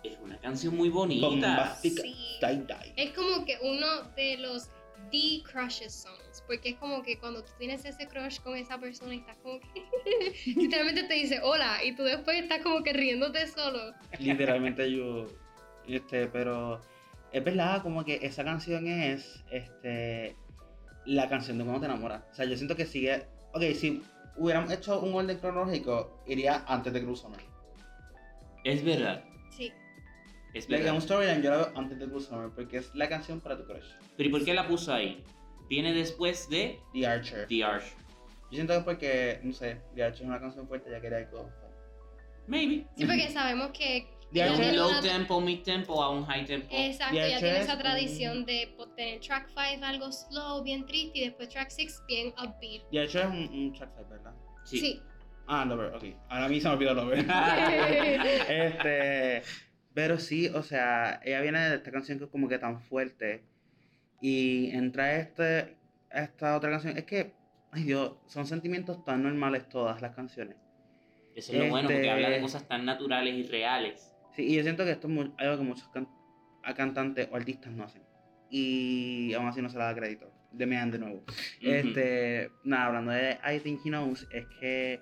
Es una canción muy bonita. Bombastic Sí. Die Die. Es como que uno de los The Crushes songs. Porque es como que cuando tú tienes ese crush con esa persona y estás como que. literalmente te dice hola. Y tú después estás como que riéndote solo. Literalmente yo. Este, pero es verdad, como que esa canción es este la canción de cuando te enamoras. O sea, yo siento que sigue. Ok, si hubiéramos hecho un orden cronológico, iría antes de Summer. Es verdad. Sí. Es Like, verdad. un storyline yo la veo antes de Summer porque es la canción para tu crush. Pero ¿y por qué la puso ahí? Viene después de The Archer. The Arch. Yo siento que es porque, no sé, The Archer es una canción fuerte, ya quería algo. Maybe. Sí, porque sabemos que. De ya un low una- tempo, mid tempo a un high tempo. Exacto, ya tiene es esa tradición de tener track 5 algo slow, bien triste, y después track 6 bien upbeat. The Archer es un, un track five, ¿verdad? Sí. Ah, Lover, ok. Ahora a mí se me olvidó Lover. este. Pero sí, o sea, ella viene de esta canción que es como que tan fuerte. Y entra este, esta otra canción. Es que, ay Dios, son sentimientos tan normales todas las canciones. Eso es lo bueno, porque Este- habla de cosas tan naturales y reales. Sí, y yo siento que esto es algo que muchos can- a cantantes o artistas no hacen. Y aún así no se le da crédito. De Mean de nuevo. Este, nada, hablando de I Think He Knows, es que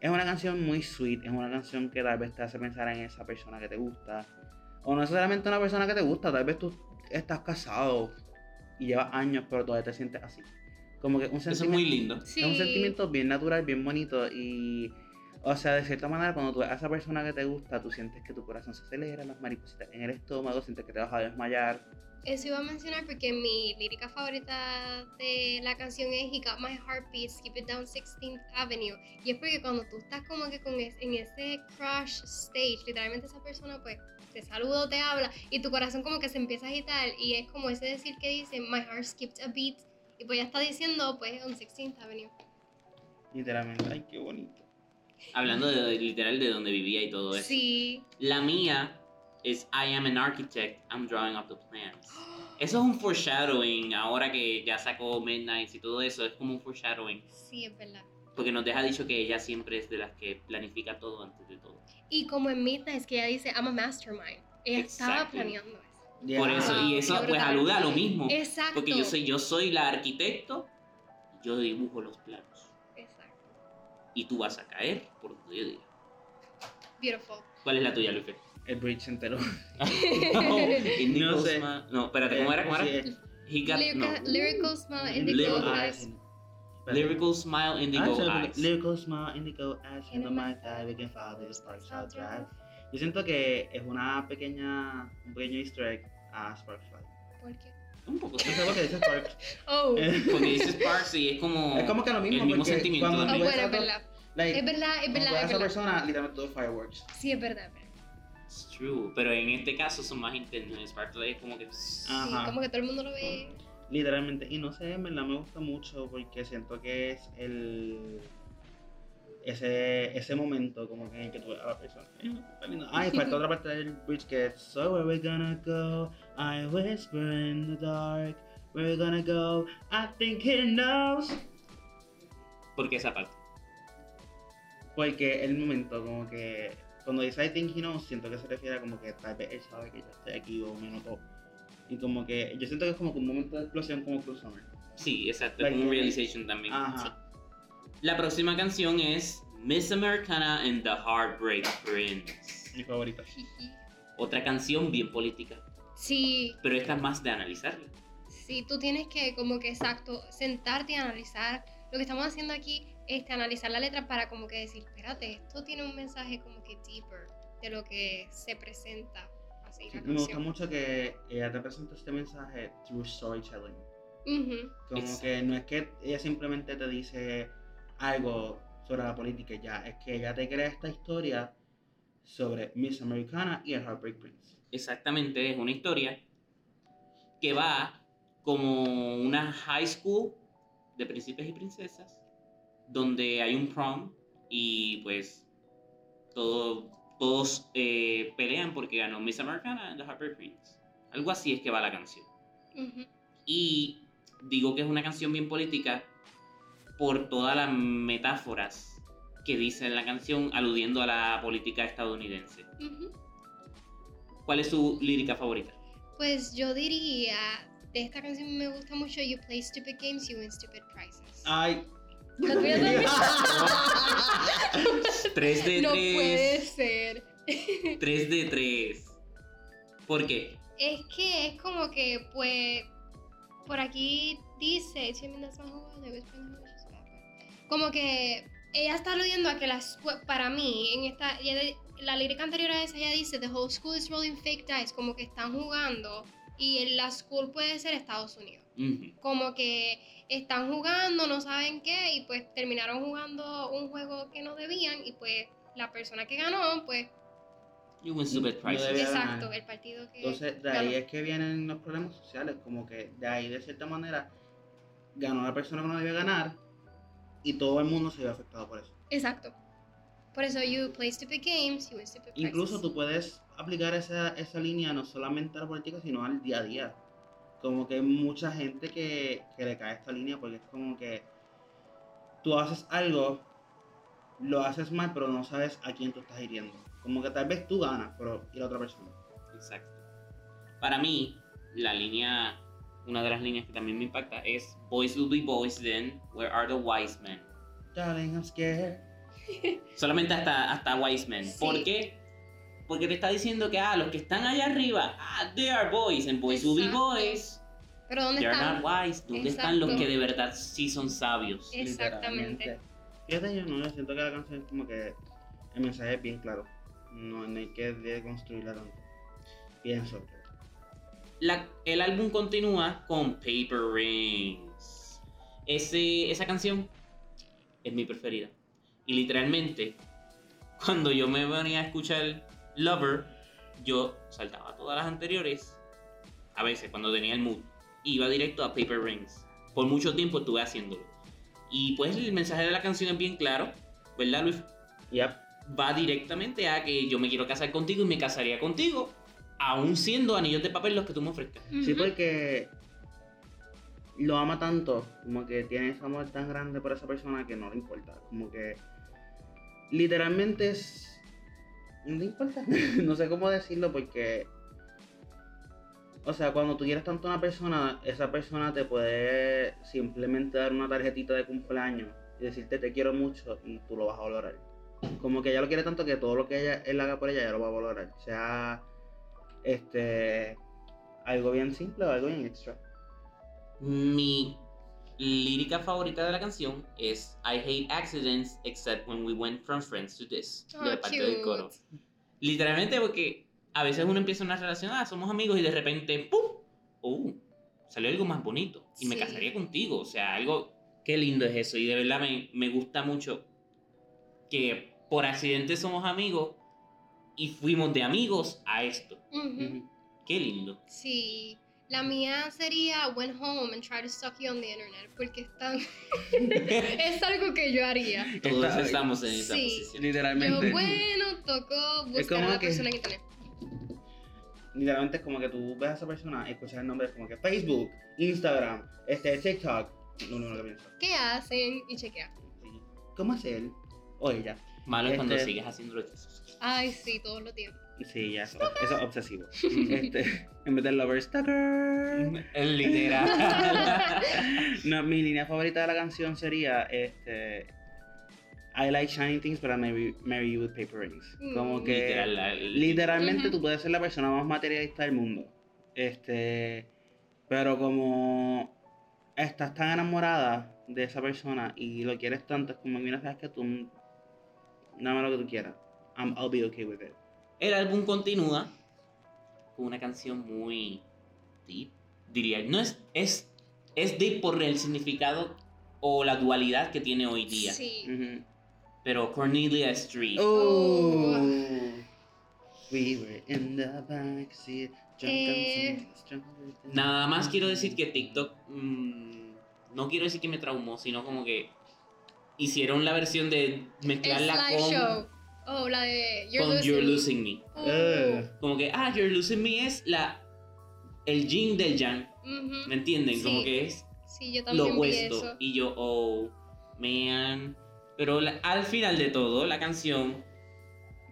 es una canción muy sweet, es una canción que tal vez te hace pensar en esa persona que te gusta. O no necesariamente una persona que te gusta, tal vez tú estás casado y llevas años, pero todavía te sientes así. Como que un Eso es sentimiento, muy lindo. Sí. es un sentimiento bien natural, bien bonito y... O sea, de cierta manera, cuando tú ves a esa persona que te gusta, tú sientes que tu corazón se acelera, las maripositas en el estómago, sientes que te vas a desmayar. Eso iba a mencionar porque mi lírica favorita de la canción es He Got My Heartbeats, Keep It Down 16th Avenue. Y es porque cuando tú estás como que con es- en ese crush stage, literalmente esa persona pues te saluda o te habla y tu corazón como que se empieza a agitar y es como ese decir que dice My heart skipped a beat y pues ya está diciendo pues on 16th Avenue. Literalmente, ay, qué bonito. Hablando de, de literal de donde vivía y todo eso. Sí. La mía es I am an architect, I'm drawing up the plans. Eso es un foreshadowing, ahora que ya sacó Midnight y todo eso, es como un foreshadowing. Sí, es verdad. Porque nos deja dicho que ella siempre es de las que planifica todo antes de todo. Y como en Midnight es que ella dice I'm a mastermind. Ella estaba planeando eso. Ya. Por eso, y eso pues alude a lo mismo. Exacto. Porque yo soy, yo soy la arquitecto, yo dibujo los planos. Y tú vas a caer por donde yo diga. Beautiful. ¿Cuál es la tuya, Luis? El bridge entero. Indigo No sé. No, espérate, ¿cómo era? ¿Cómo era? Sí, He got, no. Lyrica- Lyrical smile, indigo Lyrical eyes. eyes. Lyrical smile, indigo eyes. Lyrical smile, indigo eyes, in the mind that we can follow the sparks shall drive. Yo siento que es una pequeña, un pequeño easter egg a Sparkfly. ¿Por qué? Un poco. No sé por qué dice Sparks. Oh. Eh, Porque dice Sparks y es como. es como que lo mismo, el mismo porque sentimiento cuando Oh, bueno, es verdad. like, Es verdad, es cuando verdad, es esa verdad. persona, literalmente todo fireworks. Sí, es verdad, es verdad. It's true. Pero en este caso son más intensos. En Sparkly es como que. Sí, Ajá. como que todo el mundo lo ve. Literalmente. Y no sé, en verdad me gusta mucho porque siento que es el. Ese, ese momento como que que tú ves a la persona. Eh, está lindo. Ah, y falta otra parte del bridge que es So where we gonna go? I whisper in the dark. Where we gonna go? I think he knows. Porque esa parte. Porque el momento como que cuando dice I think he knows, siento que se refiere a como que tal vez él sabe que yo estoy aquí o me notó. Y como que yo siento que es como que un momento de explosión como Cruel Summer. Sí, exacto. Like, como un realization también. Ajá. La próxima canción es Miss Americana and the Heartbreak Prince. Mi favorita. Otra canción bien política. Sí, Pero esta es más de analizarla. sí, tú tienes que como que exacto, sentarte y analizar. Lo que estamos haciendo aquí es analizar la letra para como que decir, espérate, esto tiene un mensaje como que deeper de lo que se presenta así la Me gusta mucho que ella te presenta este mensaje through storytelling. Ujú, Como Exacto. que no es que ella simplemente te dice algo sobre la política y ya, es que ella te crea esta historia sobre Miss Americana y el Heartbreak Prince. Exactamente, es una historia que va como una high school de príncipes y princesas, donde hay un prom y pues todo- todos eh, pelean porque ganó Miss Americana and the Heartbreak Prince. Algo así es que va la canción. ujú. Y digo que es una canción bien política por todas las metáforas que dice en la canción aludiendo a la política estadounidense. ¿Cuál es su lírica favorita? Pues yo diría, de esta canción me gusta mucho You play stupid games, you win stupid prizes. Ay. ¿La tuya también? 3 de 3. no puede ser. 3 de 3. ¿Por qué? Es que es como que, pues, por aquí dice, como que ella está aludiendo a que la escue- para mí, en esta, la lírica anterior a esa, ella dice, the whole school is rolling fake dice, como que están jugando, y la school puede ser Estados Unidos. Ujú. Como que están jugando, no saben qué, y pues terminaron jugando un juego que no debían, y pues la persona que ganó, pues, You win stupid No prizes. debía exacto, ganar. el partido que... Entonces, de ahí ganó. es que vienen los problemas sociales, como que de ahí de cierta manera ganó la persona que no debía ganar y todo el mundo se vio afectado por eso. Exacto. Por eso you play stupid games, you win stupid prizes. Incluso tú puedes aplicar esa, esa línea no solamente a la política, sino al día a día. Como que hay mucha gente que, que le cae esta línea porque es como que tú haces algo, lo haces mal, pero no sabes a quién tú estás hiriendo. Como que tal vez tú ganas, pero y la otra persona. Exacto. Para mí, la línea, una de las líneas que también me impacta es Boys will be boys then, where are the wise men? Darling, I'm scared. Solamente hasta, hasta wise men. Sí. ¿Por qué? Porque te está diciendo que, ah, los que están allá arriba, ah, they are boys, and boys will be boys. Pero ¿dónde They are están? not wise. ¿Dónde están los que de verdad sí son sabios? Exactamente. Literalmente. Fíjate, yo no, yo siento que la canción es como que el mensaje es bien claro. No, no hay que deconstruirla tanto. Pienso. La- el álbum continúa con Paper Rings. Ese, esa canción es mi preferida. Y literalmente, cuando yo me venía a escuchar Lover, yo saltaba todas las anteriores, a veces cuando tenía el mood, iba directo a Paper Rings. Por mucho tiempo estuve haciéndolo. Y pues el mensaje de la canción es bien claro, ¿verdad Luis? Yep. Va directamente a que yo me quiero casar contigo y me casaría contigo, aún siendo anillos de papel los que tú me ofrezcas. Sí, porque lo ama tanto, como que tiene ese amor tan grande por esa persona que no le importa. Como que literalmente es. No le importa. no sé cómo decirlo porque. O sea, cuando tú quieres tanto a una persona, esa persona te puede simplemente dar una tarjetita de cumpleaños y decirte te quiero mucho y tú lo vas a valorar. Como que ella lo quiere tanto que todo lo que ella, él haga por ella, ella lo va a valorar. Sea este algo bien simple o algo bien extra. Mi lírica favorita de la canción es I hate accidents except when we went from friends to this. Oh, de parte del coro. Literalmente porque a veces uno empieza una relación, ah, somos amigos y de repente, ¡pum! ¡Uh! Salió algo más bonito y me Sí. casaría contigo. O sea, algo, qué lindo es eso. Y de verdad me, me gusta mucho que por accidente somos amigos y fuimos de amigos a esto. Qué lindo. Sí. La mía sería went home and tried to stalk you on the internet porque es tan- es algo que yo haría. Todos Está- estamos en esa Sí. posición. Yo, Literalmente. bueno, tocó buscar como a la que- persona en internet. Literalmente es como que tú ves a esa persona y escuchas el nombre como que Facebook, Instagram, este, TikTok. No, no, no, que pienso. ¿Qué hacen? Y chequea. Sí. ¿Cómo es él? O ella. Malo es cuando Este- sigues haciendo Ay, sí, todos los tiempos. Sí, ya, eso, eso es obsesivo. Este, en vez de lover stalker. El literal. No, mi línea favorita de la canción sería este I like shiny things but I marry, marry you with paper rings. Como Mm. que Literal, la- literalmente tú puedes ser la persona más materialista del mundo. Este, pero como estás tan enamorada de esa persona y lo quieres tanto, es como, mira, sabes que tú dame lo que tú quieras. I'm- I'll be okay with it. El álbum continúa con una canción muy deep, diría. No es, es, es deep por el significado o la dualidad que tiene hoy día. Sí. Pero Cornelia Street. Oh. We were in the backseat. Eh. Nada más quiero decir que TikTok. mm, no quiero decir que me traumó, sino como que hicieron la versión de El mezclarla slideshow. con, Oh, la de You're con Losing You're Me. Losing Me. Uh, Eh. Como que, ah, You're Losing Me es la el yin del yang. ¿Me entienden? Como que es Sí, yo lo opuesto. eso. Y yo, oh, man. Pero la- al final de todo, la canción,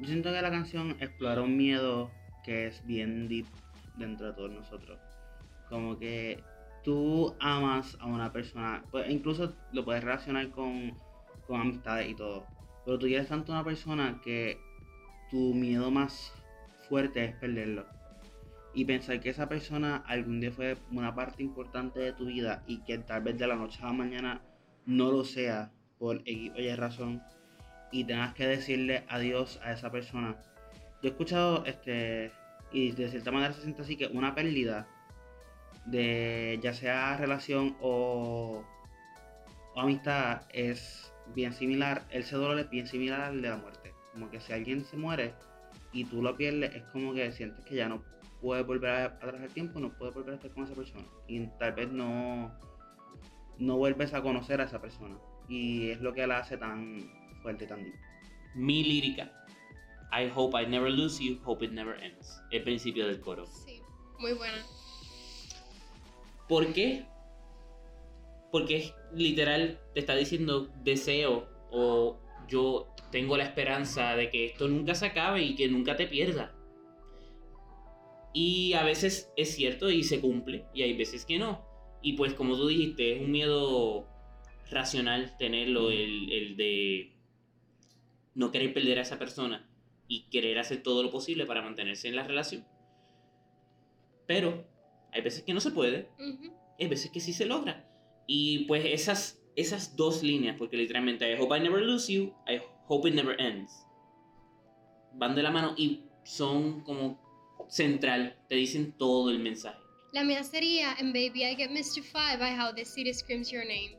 Yo siento que la canción explora un miedo que es bien deep dentro de todos nosotros. Como que tú amas a una persona, pues incluso lo puedes relacionar con, con amistades y todo. Pero tú quieres tanto una persona que tu miedo más fuerte es perderlo. Y pensar que esa persona algún día fue una parte importante de tu vida y que tal vez de la noche a la mañana no lo sea por X o razón y tengas que decirle adiós a esa persona. Yo he escuchado, este, y de cierta manera se siente así, que una pérdida de ya sea relación o, o amistad es bien similar, ese dolor es bien similar al de la muerte. Como que si alguien se muere y tú lo pierdes, es como que sientes que ya no puedes volver a- atrás el tiempo, no puedes volver a estar con esa persona. Y tal vez no, no vuelves a conocer a esa persona. Y es lo que la hace tan fuerte y tan deep. mi lírica. I hope I never lose you, hope it never ends. El principio del coro. Sí, muy buena. ¿Por qué? Porque es literal, te está diciendo deseo o yo tengo la esperanza de que esto nunca se acabe y que nunca te pierda. Y a veces es cierto y se cumple, y hay veces que no. Y pues como tú dijiste, es un miedo racional tenerlo, el, el de no querer perder a esa persona y querer hacer todo lo posible para mantenerse en la relación. Pero hay veces que no se puede, hay veces que sí se logra. Y pues esas, esas dos líneas, porque literalmente I hope I never lose you, I hope it never ends, van de la mano y son como central, te dicen todo el mensaje. La mía sería And baby, I get mystified by how the city screams your name.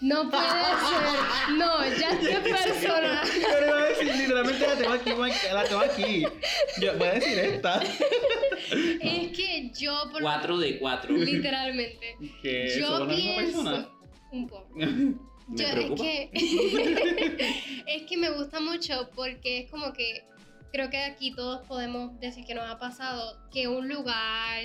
No puede ser. No, ya qué persona. Pero iba a decir, literalmente la tengo aquí, la tengo aquí. Yo voy a decir esta. Es que yo por 4 de 4. literalmente. Que Yo pienso persona. un poco. Me Yo- es preocupa. que es que me gusta mucho porque es como que creo que aquí todos podemos decir que nos ha pasado que un lugar,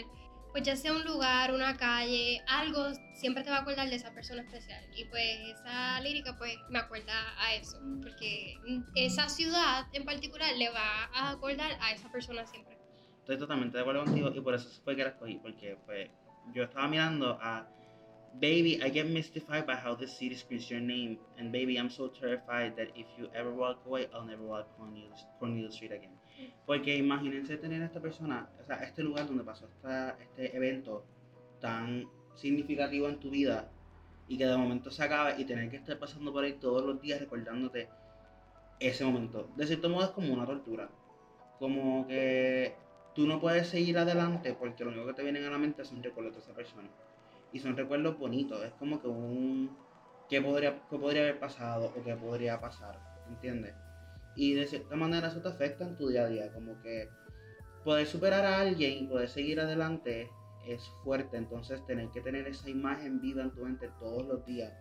pues ya sea un lugar, una calle, algo siempre te va a acordar de esa persona especial y pues esa lírica pues me acuerda a eso porque esa ciudad en particular le va a acordar a esa persona siempre. Estoy totalmente de acuerdo contigo y por eso fue que la escogí, porque pues yo estaba mirando a Baby, I get mystified by how this city screams your name, and baby, I'm so terrified that if you ever walk away, I'll never walk Cornelius, Cornelius Street again. Porque imagínense tener a esta persona, o sea, este lugar donde pasó esta, este evento tan significativo en tu vida y que de momento se acabe y tener que estar pasando por ahí todos los días recordándote ese momento. De cierto modo es como una tortura. Como que tú no puedes seguir adelante porque lo único que te vienen a la mente son recuerdos de esa persona. Y son recuerdos bonitos. Es como que un... ¿Qué podría, qué podría haber pasado o qué podría pasar? ¿Entiendes? Y de cierta manera eso te afecta en tu día a día. Como que poder superar a alguien y poder seguir adelante es fuerte. Entonces tener que tener esa imagen viva en tu mente todos los días.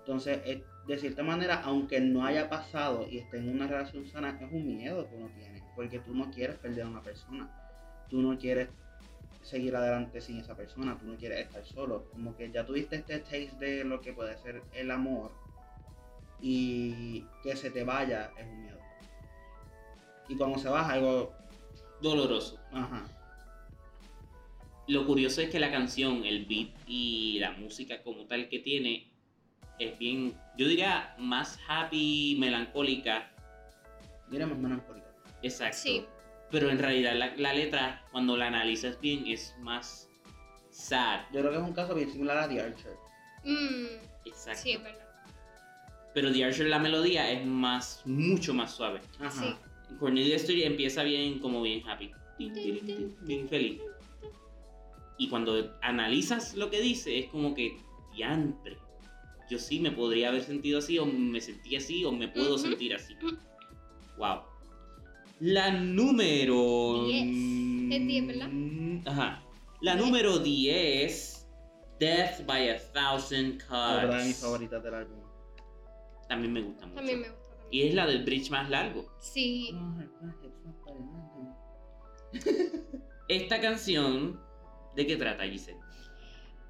Entonces, de cierta manera, aunque no haya pasado y esté en una relación sana, es un miedo que uno tiene. Porque tú no quieres perder a una persona. Tú no quieres seguir adelante sin esa persona. Tú no quieres estar solo. Como que ya tuviste este taste de lo que puede ser el amor. Y que se te vaya es un miedo. Y cuando se es algo... Doloroso. Ajá. Lo curioso es que la canción, el beat y la música como tal que tiene es bien, yo diría, más happy, melancólica. Diremos melancólica. Exacto. Sí. Pero en realidad la, la letra, cuando la analizas bien, es más sad. Yo creo que es un caso bien similar a The Archer. Mm, Exacto. sí, es verdad. Pero The Archer, la melodía es más, mucho más suave. Ajá. Sí. Cornelia Street empieza bien, como bien happy. Bien feliz. Y cuando analizas lo que dice, es como que, diantre. Yo sí me podría haber sentido así, o me sentí así, o me puedo sentir así. Wow. La número. Diez. Es diez, ¿verdad? Ajá. La Diez. número 10, Death by a Thousand Otra de mis Cuts. favoritas del álbum. También me gusta mucho. También me gusta. También. Y es la del bridge más largo. Sí. Esta canción, ¿de qué trata, Giselle?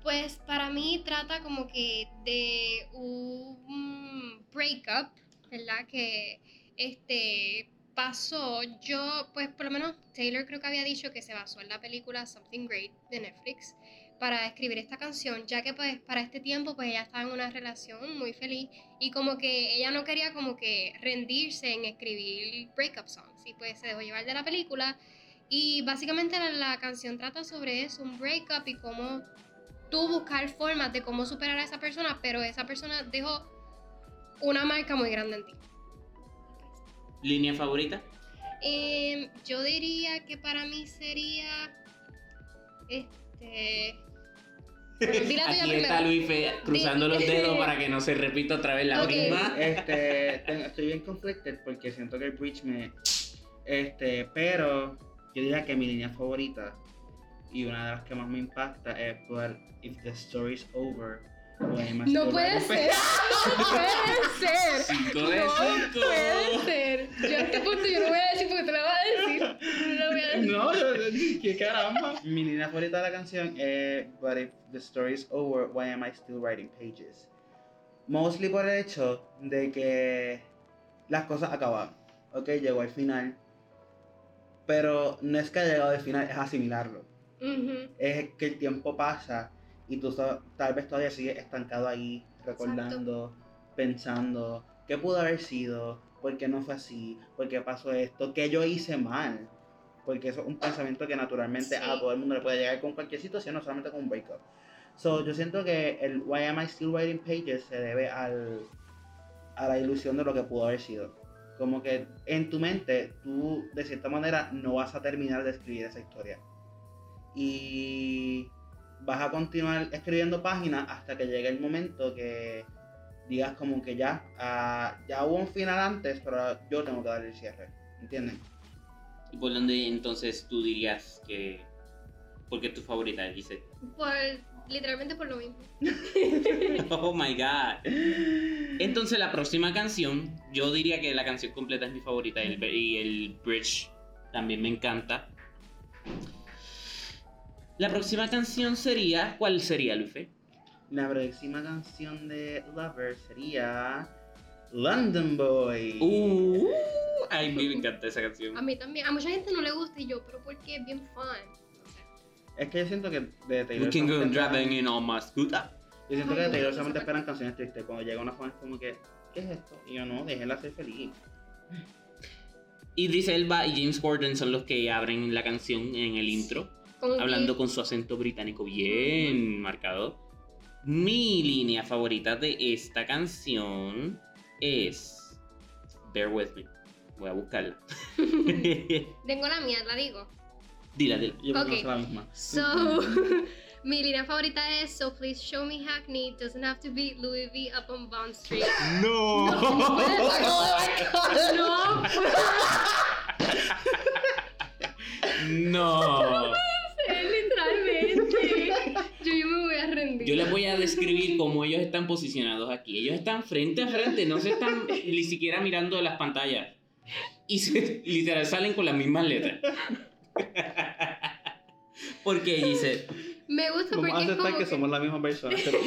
Pues para mí trata como que de un breakup, ¿verdad? Que este pasó. Yo, pues por lo menos Taylor creo que había dicho que se basó en la película Something Great de Netflix para escribir esta canción, ya que pues para este tiempo pues ella estaba en una relación muy feliz y como que ella no quería como que rendirse en escribir breakup songs y pues se dejó llevar de la película y básicamente la, la canción trata sobre eso, un breakup y cómo tú buscar formas de cómo superar a esa persona, pero esa persona dejó una marca muy grande en ti. ¿Línea favorita? Em, yo diría que para mí sería este Bueno, di la tuya Aquí está primero. Luis Fe cruzando Di- los dedos para que no se repita otra vez la Ok. misma. Este, tengo- estoy bien conflicted porque siento que el bridge me. Este, pero yo diría que mi línea favorita y una de las que más me impacta es por If the story's over. No puede ser, no puede ser. Cinco de No cinco. puede ser. Yo a este punto yo no voy a decir porque te lo voy a decir. No lo voy a decir. No, yo- qué caramba. Mi línea favorita de la canción es But if the story's over, why am I still writing pages? Mostly por el hecho de que las cosas acaban. Ok, llegó al final. Pero no es que haya llegado al final, es asimilarlo. Es que el tiempo pasa y tú tal vez todavía sigues estancado ahí, recordando, pensando, ¿qué pudo haber sido? ¿Por qué no fue así? ¿Por qué pasó esto? ¿Qué yo hice mal? Porque eso es un pensamiento que naturalmente Sí. a todo el mundo le puede llegar con cualquier situación, no solamente con un breakup. So, yo siento que el Why Am I Still Writing Pages se debe al, a la ilusión de lo que pudo haber sido. Como que en tu mente, tú de cierta manera no vas a terminar de escribir esa historia. Y vas a continuar escribiendo páginas hasta que llegue el momento que digas como que ya, ah, ya hubo un final antes, pero yo tengo que dar el cierre, ¿entiendes? ¿Y por dónde entonces tú dirías que... Porque es tu favorita, dice. Por, literalmente por lo mismo. Oh my god. Entonces la próxima canción, yo diría que la canción completa es mi favorita y el, y el bridge también me encanta. La próxima canción sería, ¿cuál sería, Lufe? La próxima canción de Lover sería London Boy. Uh, ay, me encanta esa canción. A mí también. A mucha gente no le gusta y yo, pero porque es bien fun. No sé. Es que yo siento que de Taylor We can go driving in on my scooter. Yo siento Ay, que de Taylor solamente esperan canciones tristes. Cuando llega una fan es como que, ¿qué es esto? Y yo no, déjenla ser feliz. Idris Elba y James Corden son los que abren la canción en el intro, Como que- hablando con su acento británico bien marcado. Mi línea favorita de esta canción es Bear With Me. Voy a buscarla. Tengo la mía, la digo. dila, dila. Yo creo que no Ok. es la misma. So, mi línea favorita es So please show me Hackney. Doesn't have to be Louis V up on Bond Street. ¡No! No, ¡No! literalmente. Yo les voy a describir cómo ellos están posicionados aquí. Ellos están frente a frente, no se están ni siquiera mirando las pantallas. Y se, literal salen con las mismas letras. Porque dice, Me gusta Vamos a porque es aceptar como que que- somos la misma persona. pero-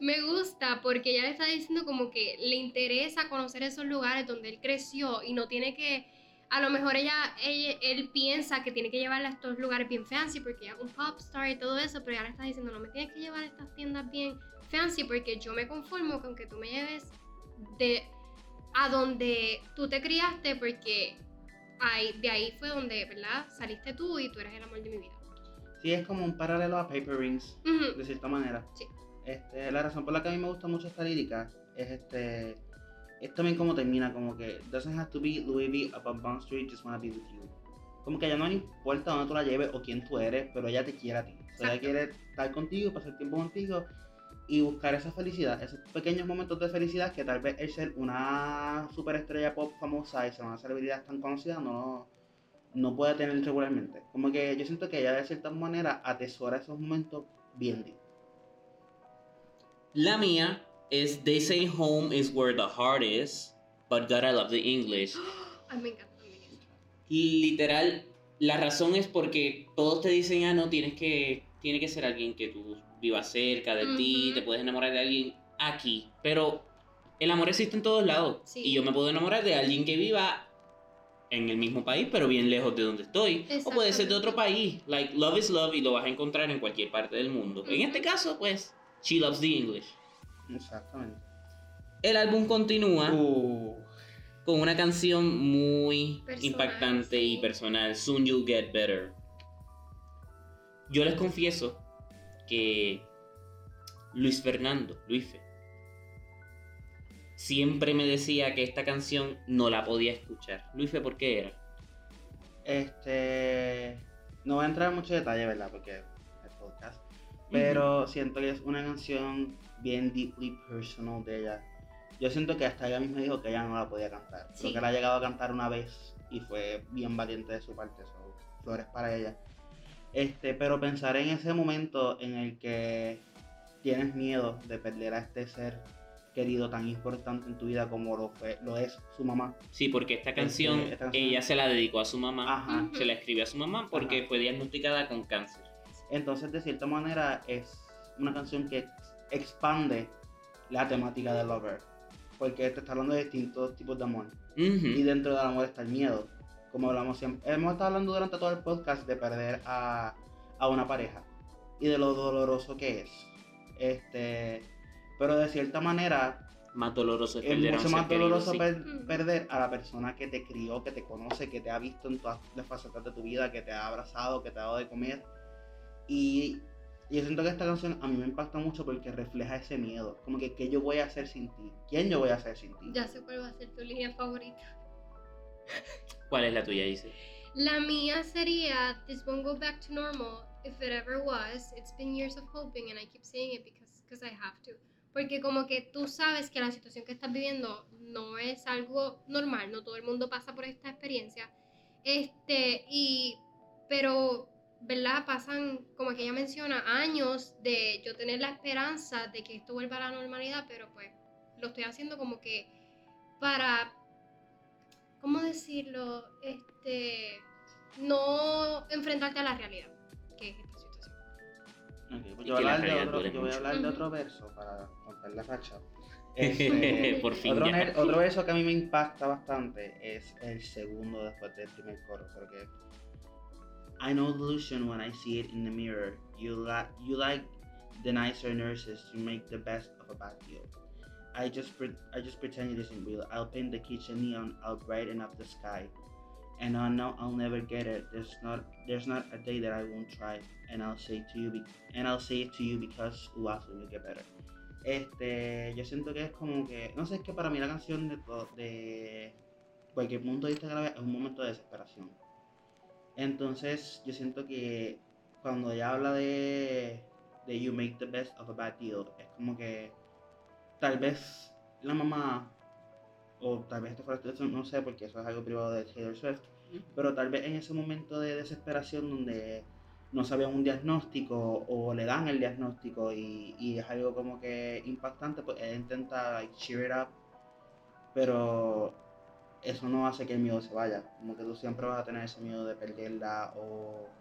Me gusta porque ella le está diciendo como que le interesa conocer esos lugares donde él creció y no tiene que, a lo mejor ella, ella- él piensa que tiene que llevarla a estos lugares bien fancy porque ella es un pop star y todo eso, pero le está diciendo no me tienes que llevar a estas tiendas bien fancy porque yo me conformo con que tú me lleves de a donde tú te criaste porque ahí, de ahí fue donde, ¿verdad? Saliste tú y tú eres el amor de mi vida. Sí, es como un paralelo a Paper Rings, Ujú. de cierta manera. Sí. Este, la razón por la que a mí me gusta mucho esta lírica es este. Es también como termina, como que doesn't have to be Louis V on Bond Street, just wanna be with you. Como que ya no importa dónde tú la lleves o quién tú eres, pero ella te quiere a ti. O sea, ella quiere estar contigo, pasar tiempo contigo y buscar esa felicidad, esos pequeños momentos de felicidad que tal vez el ser una superestrella pop famosa y ser una celebridad tan conocida no, no puede tener regularmente. Como que yo siento que ella de cierta manera atesora esos momentos bien la mía es They say home is where the heart is, but God I love the English. Ay, me encanta también eso. Literal, la razón es porque todos te dicen, ah, no, tienes que, tiene que ser alguien que tú vivas cerca de ti, te puedes enamorar de alguien aquí, pero el amor existe en todos lados. Sí. Y yo me puedo enamorar de alguien que viva en el mismo país, pero bien lejos de donde estoy. O puede ser de otro país. Like, love is love y lo vas a encontrar en cualquier parte del mundo. En este caso, pues, she loves the English. Exactamente. El álbum continúa Uh, con una canción muy Personal, impactante sí. y personal, Soon You'll Get Better. Yo les confieso que Luis Fernando, Luife, siempre me decía que esta canción no la podía escuchar. Luife, ¿por qué era? este. No voy a entrar en mucho detalle, ¿verdad? Porque es podcast. Pero siento que es una canción bien deeply personal de ella. Yo siento que hasta ella misma dijo que ella no la podía cantar. Sí. Creo que la ha llegado a cantar una vez y fue bien valiente de su parte. so, flores para ella. Este, pero pensar en ese momento en el que tienes miedo de perder a este ser querido tan importante en tu vida como lo, fue, lo es su mamá. Sí, porque esta canción, Este, esta canción- ella se la dedicó a su mamá. Ajá. Se la escribió a su mamá porque Ajá. fue diagnosticada con cáncer. Entonces, de cierta manera, es una canción que expande la temática de Lover. Porque te está hablando de distintos tipos de amor. Ujú. Y dentro del amor está el miedo. Como hablamos siempre. Hemos estado hablando durante todo el podcast de perder a, a una pareja. Y de lo doloroso que es. Este. Pero de cierta manera, Más doloroso es perder mucho más querido, doloroso sí. per- Mm. perder a la persona que te crió, que te conoce, que te ha visto en todas las facetas de tu vida, que te ha abrazado, que te ha dado de comer. Y yo siento que esta canción a mí me impacta mucho porque refleja ese miedo. Como que, ¿qué yo voy a hacer sin ti? ¿Quién yo voy a ser sin ti? Ya sé cuál va a ser tu línea favorita. ¿Cuál es la tuya, dice? La mía sería This won't go back to normal if it ever was. It's been years of hoping and I keep saying it because, because I have to. Porque como que tú sabes que la situación que estás viviendo no es algo normal, no todo el mundo pasa por esta experiencia. Este, y, pero, ¿verdad? Pasan, como que ella menciona, años de yo tener la esperanza de que esto vuelva a la normalidad, pero pues lo estoy haciendo como que para, ¿cómo decirlo? Este, no enfrentarte a la realidad, que es esta situación. Pues yo, voy a la hablar de otro, duele yo voy a mucho. hablar de Ujú. otro verso para romper la racha. Este, Por fin otro, otro verso que a mí me impacta bastante es el segundo después del primer coro, porque I know delusion when I see it in the mirror. You, la- you like the nicer nurses to make the best of a bad deal. I just pre- I just pretend it isn't real. I'll paint the kitchen neon. I'll brighten up the sky, and I know I'll never get it. There's not there's not a day that I won't try, and I'll say to you be- and I'll say it to you because who else will get better. Este, yo siento que es como que, no sé, es que para mí la canción de, de cualquier punto de vista que es un momento de desesperación. Entonces, yo siento que cuando ella habla de, de you make the best of a bad deal, es como que tal vez la mamá, o tal vez esto fuera, no sé, porque eso es algo privado de Taylor Swift, pero tal vez en ese momento de desesperación donde no sabían un diagnóstico o le dan el diagnóstico y, y es algo como que impactante, pues ella intenta like, cheer it up, pero eso no hace que el miedo se vaya, como que tú siempre vas a tener ese miedo de perderla o,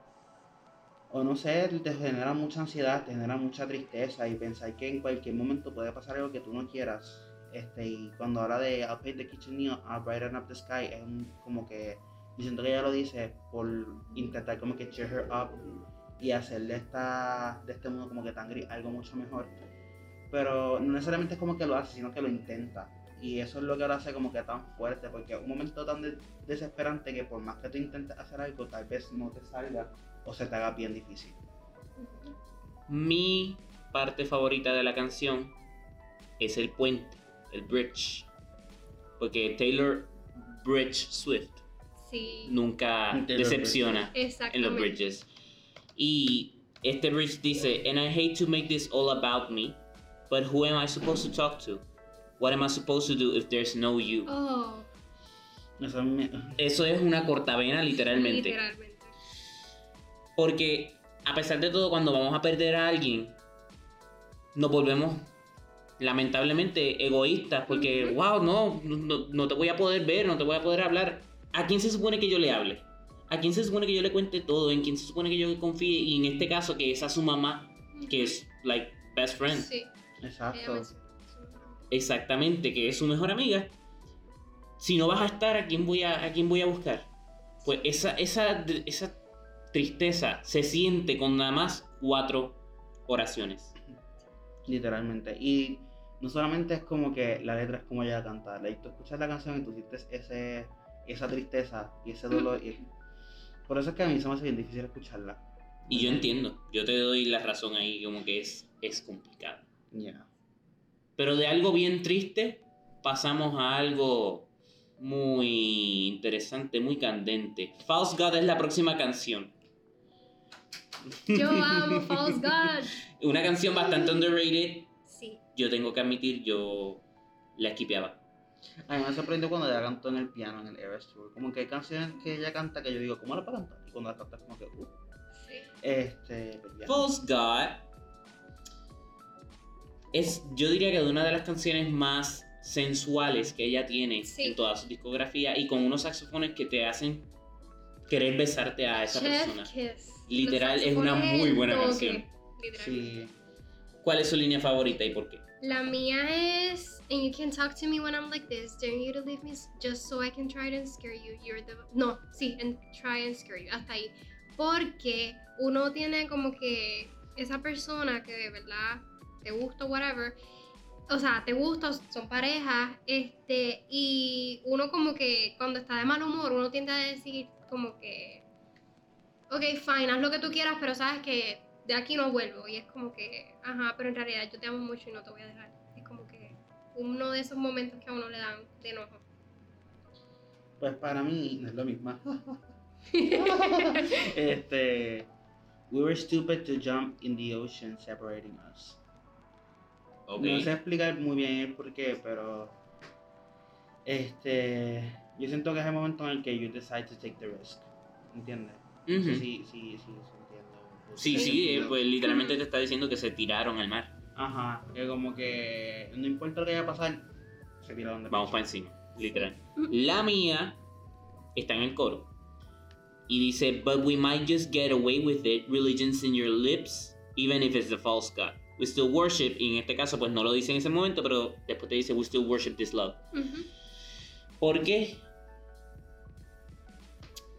o no sé, te genera mucha ansiedad, te genera mucha tristeza y pensar que en cualquier momento puede pasar algo que tú no quieras. Este, y cuando habla de I'll paint the kitchen neon, I'll brighten up the sky, es un- como que yo siento que ella lo dice por intentar como que cheer her up y hacer esta, de este mundo como que tan gris algo mucho mejor. Pero no necesariamente es como que lo hace, sino que lo intenta. Y eso es lo que lo hace como que tan fuerte, porque es un momento tan de- desesperante que por más que tú intentes hacer algo, tal vez no te salga o se te haga bien difícil. Mi parte favorita de la canción es el puente, el bridge. Porque Taylor Bridge Swift Sí, nunca Taylor decepciona en los bridges. Y este bridge dice, and I hate to make this all about me, but who am I supposed to talk to? What am I supposed to do if there's no you? Oh, Eso es una cortavena literalmente. literalmente. Porque a pesar de todo, cuando vamos a perder a alguien, nos volvemos lamentablemente egoístas. Porque, Ujú. wow, no, no, no te voy a poder ver, no te voy a poder hablar. ¿A quién se supone que yo le hable? ¿A quién se supone que yo le cuente todo? ¿En quién se supone que yo confíe? Y en este caso, que es a su mamá, que es, like, best friend. Sí, ella Exacto. Exactamente, que es su mejor amiga. Si no vas a estar, ¿a quién voy a, a, quién voy a buscar? Pues esa, esa, esa tristeza se siente con nada más cuatro oraciones. Literalmente. Y no solamente es como que la letra es como ella canta. Like, tú escuchas la canción y tú sientes ese, esa tristeza y ese dolor. y- por eso es que a mí se me hace bien difícil escucharla. Y yo entiendo, yo te doy la razón ahí, como que es, es complicado. Ya. Pero de algo bien triste pasamos a algo muy interesante, muy candente. False God es la próxima canción. Yo amo False God. Una canción bastante underrated. Sí. Yo tengo que admitir, yo la esquipeaba. A mí me sorprendió cuando ella cantó en el piano en el Eras Tour. Como que hay canciones que ella canta que yo digo, ¿cómo la para cantar? Y cuando la canta es como que, uh. Sí. Este. False God es, yo diría que de una de las canciones más sensuales que ella tiene Sí. en toda su discografía y con unos saxofones que te hacen querer besarte a esa Chef persona. Kiss. Literal, es una muy buena canción. Sí. ¿Cuál es su línea favorita y por qué? La mía es And you can talk to me when I'm like this, daring you to leave me just so I can try and scare you. You're the no, sí, and try and scare you. Hasta ahí. Porque uno tiene como que esa persona que de verdad te gusta, whatever. O sea, te gusta, son parejas, este, y uno como que cuando está de mal humor, uno tiende a decir como que, ok, fine, haz lo que tú quieras, pero sabes que de aquí no vuelvo. Y es como que, ajá, pero en realidad yo te amo mucho y no te voy a dejar. Es como que uno de esos momentos que a uno le dan de enojo. Pues para mí no es lo mismo. este. We were stupid to jump in the ocean separating us. Ok. No sé explicar muy bien el por qué, pero. Este. Yo siento que es el momento en el que you decide to take the risk. ¿Entiendes? No sé Ujú. si, si, si se entiende. o- o Sí, sí, eh, pues literalmente te está diciendo que se tiraron al mar. Ajá, que como que no importa lo que vaya a pasar, se tira donde Vamos para encima, literal. La mía está en el coro. Y dice, but we might just get away with it, religion's in your lips, even if it's the false god. We still worship, y en este caso pues no lo dice en ese momento, pero después te dice, we still worship this love. Ujú. Porque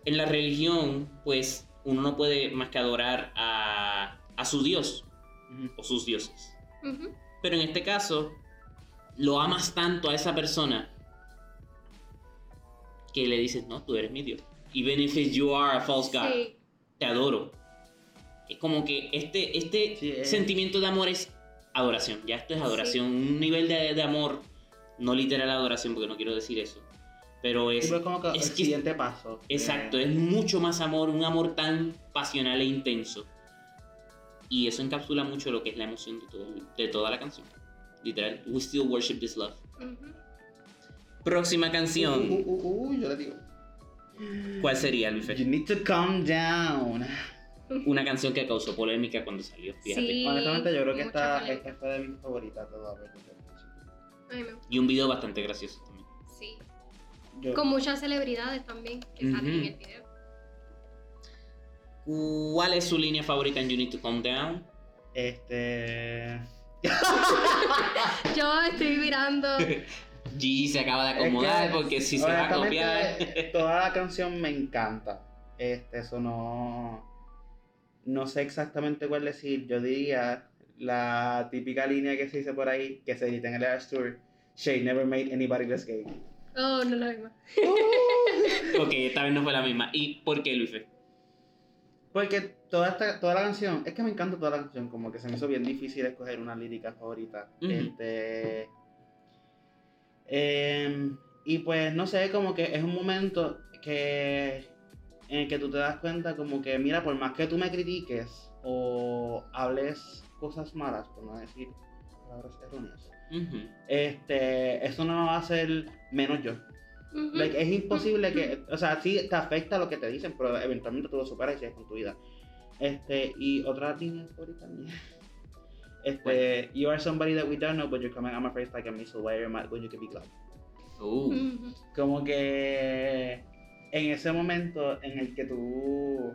en la religión, pues uno no puede más que adorar a, a su Dios Ujú. o sus dioses. Pero en este caso, lo amas tanto a esa persona que le dices, no, tú eres mi Dios. Even if you are a false God, Sí. te adoro. Es como que este, este Sí, es- sentimiento de amor es adoración. Ya esto es adoración. Un nivel de, de amor, no literal adoración, porque no quiero decir eso. Pero es, pero es como que es el que- siguiente paso. eh, exacto, es mucho más amor, un amor tan pasional e intenso. Y eso encapsula mucho lo que es la emoción de, todo- de toda la canción. Literal, we still worship this love. Ujú. Próxima Uh, canción, uh, uh, uh, yo le digo. ¿cuál sería, Luis? You need to calm down. Una canción que causó polémica cuando salió, fíjate. Sí. Honestamente, yo creo que esta, esta fue de mis favoritas gusta. Y un video bastante gracioso también. Sí. Yo- Con muchas celebridades también que salen en el video. ¿Cuál es su línea favorita en You Need to Calm Down? Este. Yo estoy mirando. Gigi se acaba de Es acomodar que, porque si se va a copiar. Toda la canción me encanta. Este, eso no. No sé exactamente cuál decir. Yo diría la típica línea que se dice por ahí, que se dice en el Eras Tour. She never made anybody less gay. Oh, no lo mismo. ok, esta vez no fue la misma. ¿Y por qué, Luis? Porque toda esta, toda la canción, es que me encanta toda la canción, como que se me hizo bien difícil escoger una lírica favorita. Ujú. Este. em, y pues no sé, como que es un momento que en el que tú te das cuenta como que, mira, por más que tú me critiques o hables cosas malas, por no decir palabras erróneas, Ujú. este, eso no me va a hacer menos yo. Ujú. Like, es imposible que, o sea, sí te afecta lo que te dicen, pero eventualmente tú lo superas y sigues con tu vida. Este, y otra línea favorita mía. Este, you are somebody that we don't know, but you're coming my face like a missile. Why are you mad when you can be glad? Uh. Como que en ese momento en el que tú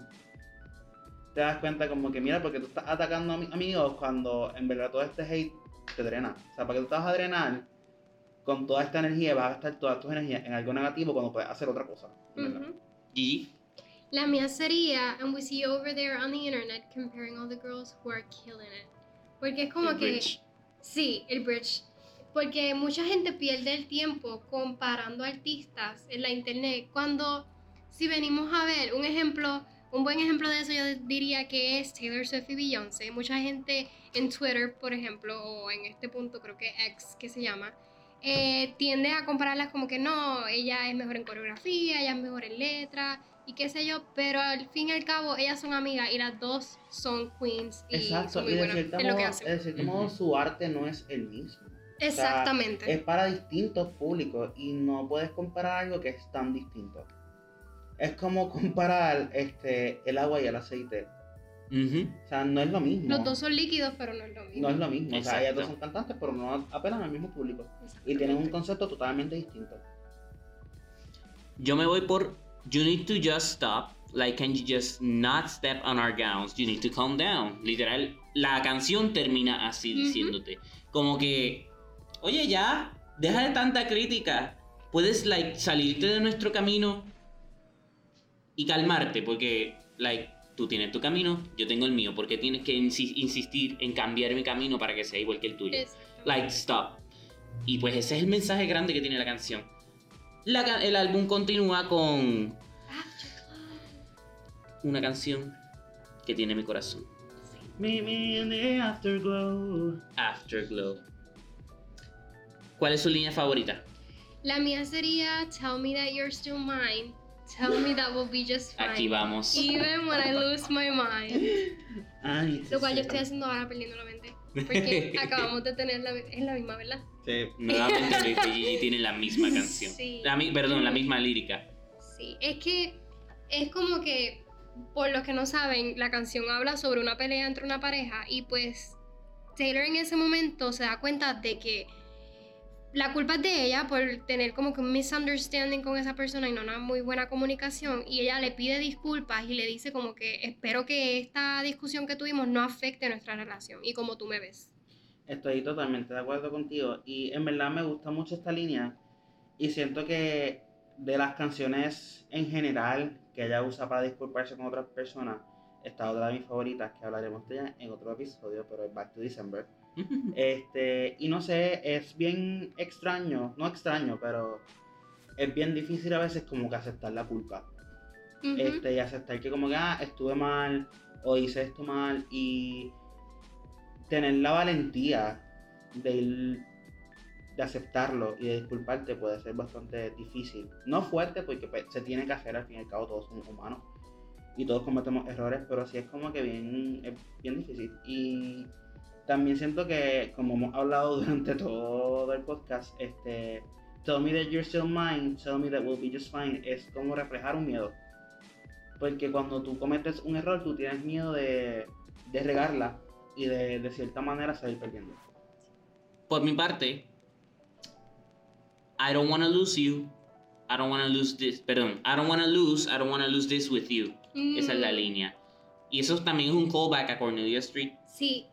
te das cuenta como que mira, porque tú estás atacando a mis amigos cuando en verdad todo este hate te drena. O sea, porque tú te vas a drenar con toda esta energía, vas a gastar todas tus energías en algo negativo cuando puedes hacer otra cosa. ¿verdad? Ujú. Gigi. La mía sería, and we see over there on the internet comparing all the girls who are killing it. Porque es como El que. bridge. Sí, el bridge. Porque mucha gente pierde el tiempo comparando artistas en la internet. Cuando, si venimos a ver un ejemplo, un buen ejemplo de eso, yo diría que es Taylor Swift y Beyoncé. Mucha gente en Twitter, por ejemplo, o en este punto creo que X, que se llama, eh, tiende a compararlas como que no, ella es mejor en coreografía, ella es mejor en letra y qué sé yo, pero al fin y al cabo ellas son amigas y las dos son queens y Exacto, son muy y de buenas en lo que modo, hacen. de cierto modo su arte no es el mismo. Exactamente. Es para distintos públicos y no puedes comparar algo que es tan distinto. Es como comparar este, el agua y el aceite. O sea, no es lo mismo. Los dos son líquidos, pero no es lo mismo. No es lo mismo. O sea, ellas dos son cantantes, pero no apelan al mismo público. Y tienen un concepto totalmente distinto. Yo me voy por You need to just stop. Like, can you just not step on our gowns? You need to calm down. Literal, la canción termina así diciéndote. Como que, oye, ya, deja de tanta crítica. Puedes, like, salirte de nuestro camino y calmarte, porque, like, tú tienes tu camino, yo tengo el mío. porque tienes que insi- insistir en cambiar mi camino para que sea igual que el tuyo? Exactamente. like stop. Y pues ese es el mensaje grande que tiene la canción. La el álbum continúa con Afterglow. una canción que tiene mi corazón. Meet me in the afterglow. Afterglow. ¿Cuál es su línea favorita? La mía sería Tell me that you're still mine. Tell me that we'll be just fine. Aquí vamos. Even when I lose my mind. Ay, Lo cual sí. yo estoy haciendo ahora perdiendo la mente. Porque acabamos de tener la, es la misma, ¿verdad? Sí. Nuevamente Luis y Gigi tienen la misma canción. Sí. La perdón, la misma lírica. Sí, es que es como que, por los que no saben, la canción habla sobre una pelea entre una pareja y pues Taylor en ese momento se da cuenta de que la culpa es de ella por tener como que un misunderstanding con esa persona y no una muy buena comunicación y ella le pide disculpas y le dice como que espero que esta discusión que tuvimos no afecte nuestra relación y como tú me ves. Estoy totalmente de acuerdo contigo y en verdad me gusta mucho esta línea y siento que de las canciones en general que ella usa para disculparse con otras personas, esta otra de mis favoritas que hablaremos de ella en otro episodio, pero es Back to December. Este, y no sé, es bien extraño, no extraño, pero es bien difícil a veces como que aceptar la culpa. Este, y aceptar que como que ah, estuve mal o hice esto mal y tener la valentía de, ir- de aceptarlo y de disculparte puede ser bastante difícil. No fuerte porque pues, se tiene que hacer al fin y al cabo todos somos humanos y todos cometemos errores, pero sí es como que bien, es bien difícil. Y también siento que como hemos hablado durante todo el podcast, este... Tell me that you're still mine, tell me that we'll be just fine, es como reflejar un miedo. Porque cuando tú cometes un error, tú tienes miedo de, de regarla y de, de cierta manera salir perdiendo. Por mi parte, I don't wanna lose you. I don't wanna lose this. Perdón, I don't wanna lose. I don't wanna lose this with you. Esa es la Mm, línea. Y eso también es un callback a Cornelia Street. Sí,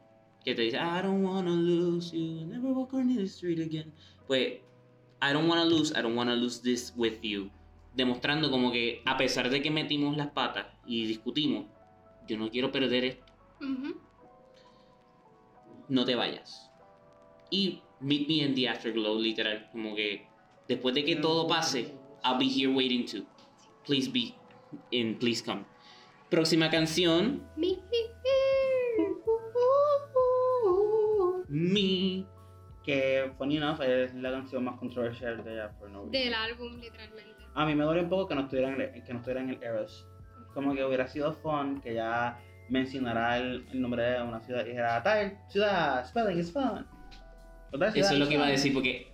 Que te dice, I don't wanna lose you. Never walk Cornelia Street again. Pues, I don't wanna lose. I don't wanna lose this with you. Demostrando como que, a pesar de que metimos las patas y discutimos, yo no quiero perder esto. no te vayas. Y meet me in the afterglow, literal. Como que después de que todo pase, I'll be here waiting to. Please be and please come. Próxima canción, Me. Que, funny enough, es la canción más controversial de ella por no. Del álbum, literalmente. A mí me duele un poco que no estuviera en el, que no estuviera en el Eros. Como que hubiera sido fun que ya mencionara el, el nombre de una ciudad y dijera, tal ciudad, spelling is fun. Ciudad Eso es lo que iba a fun". decir porque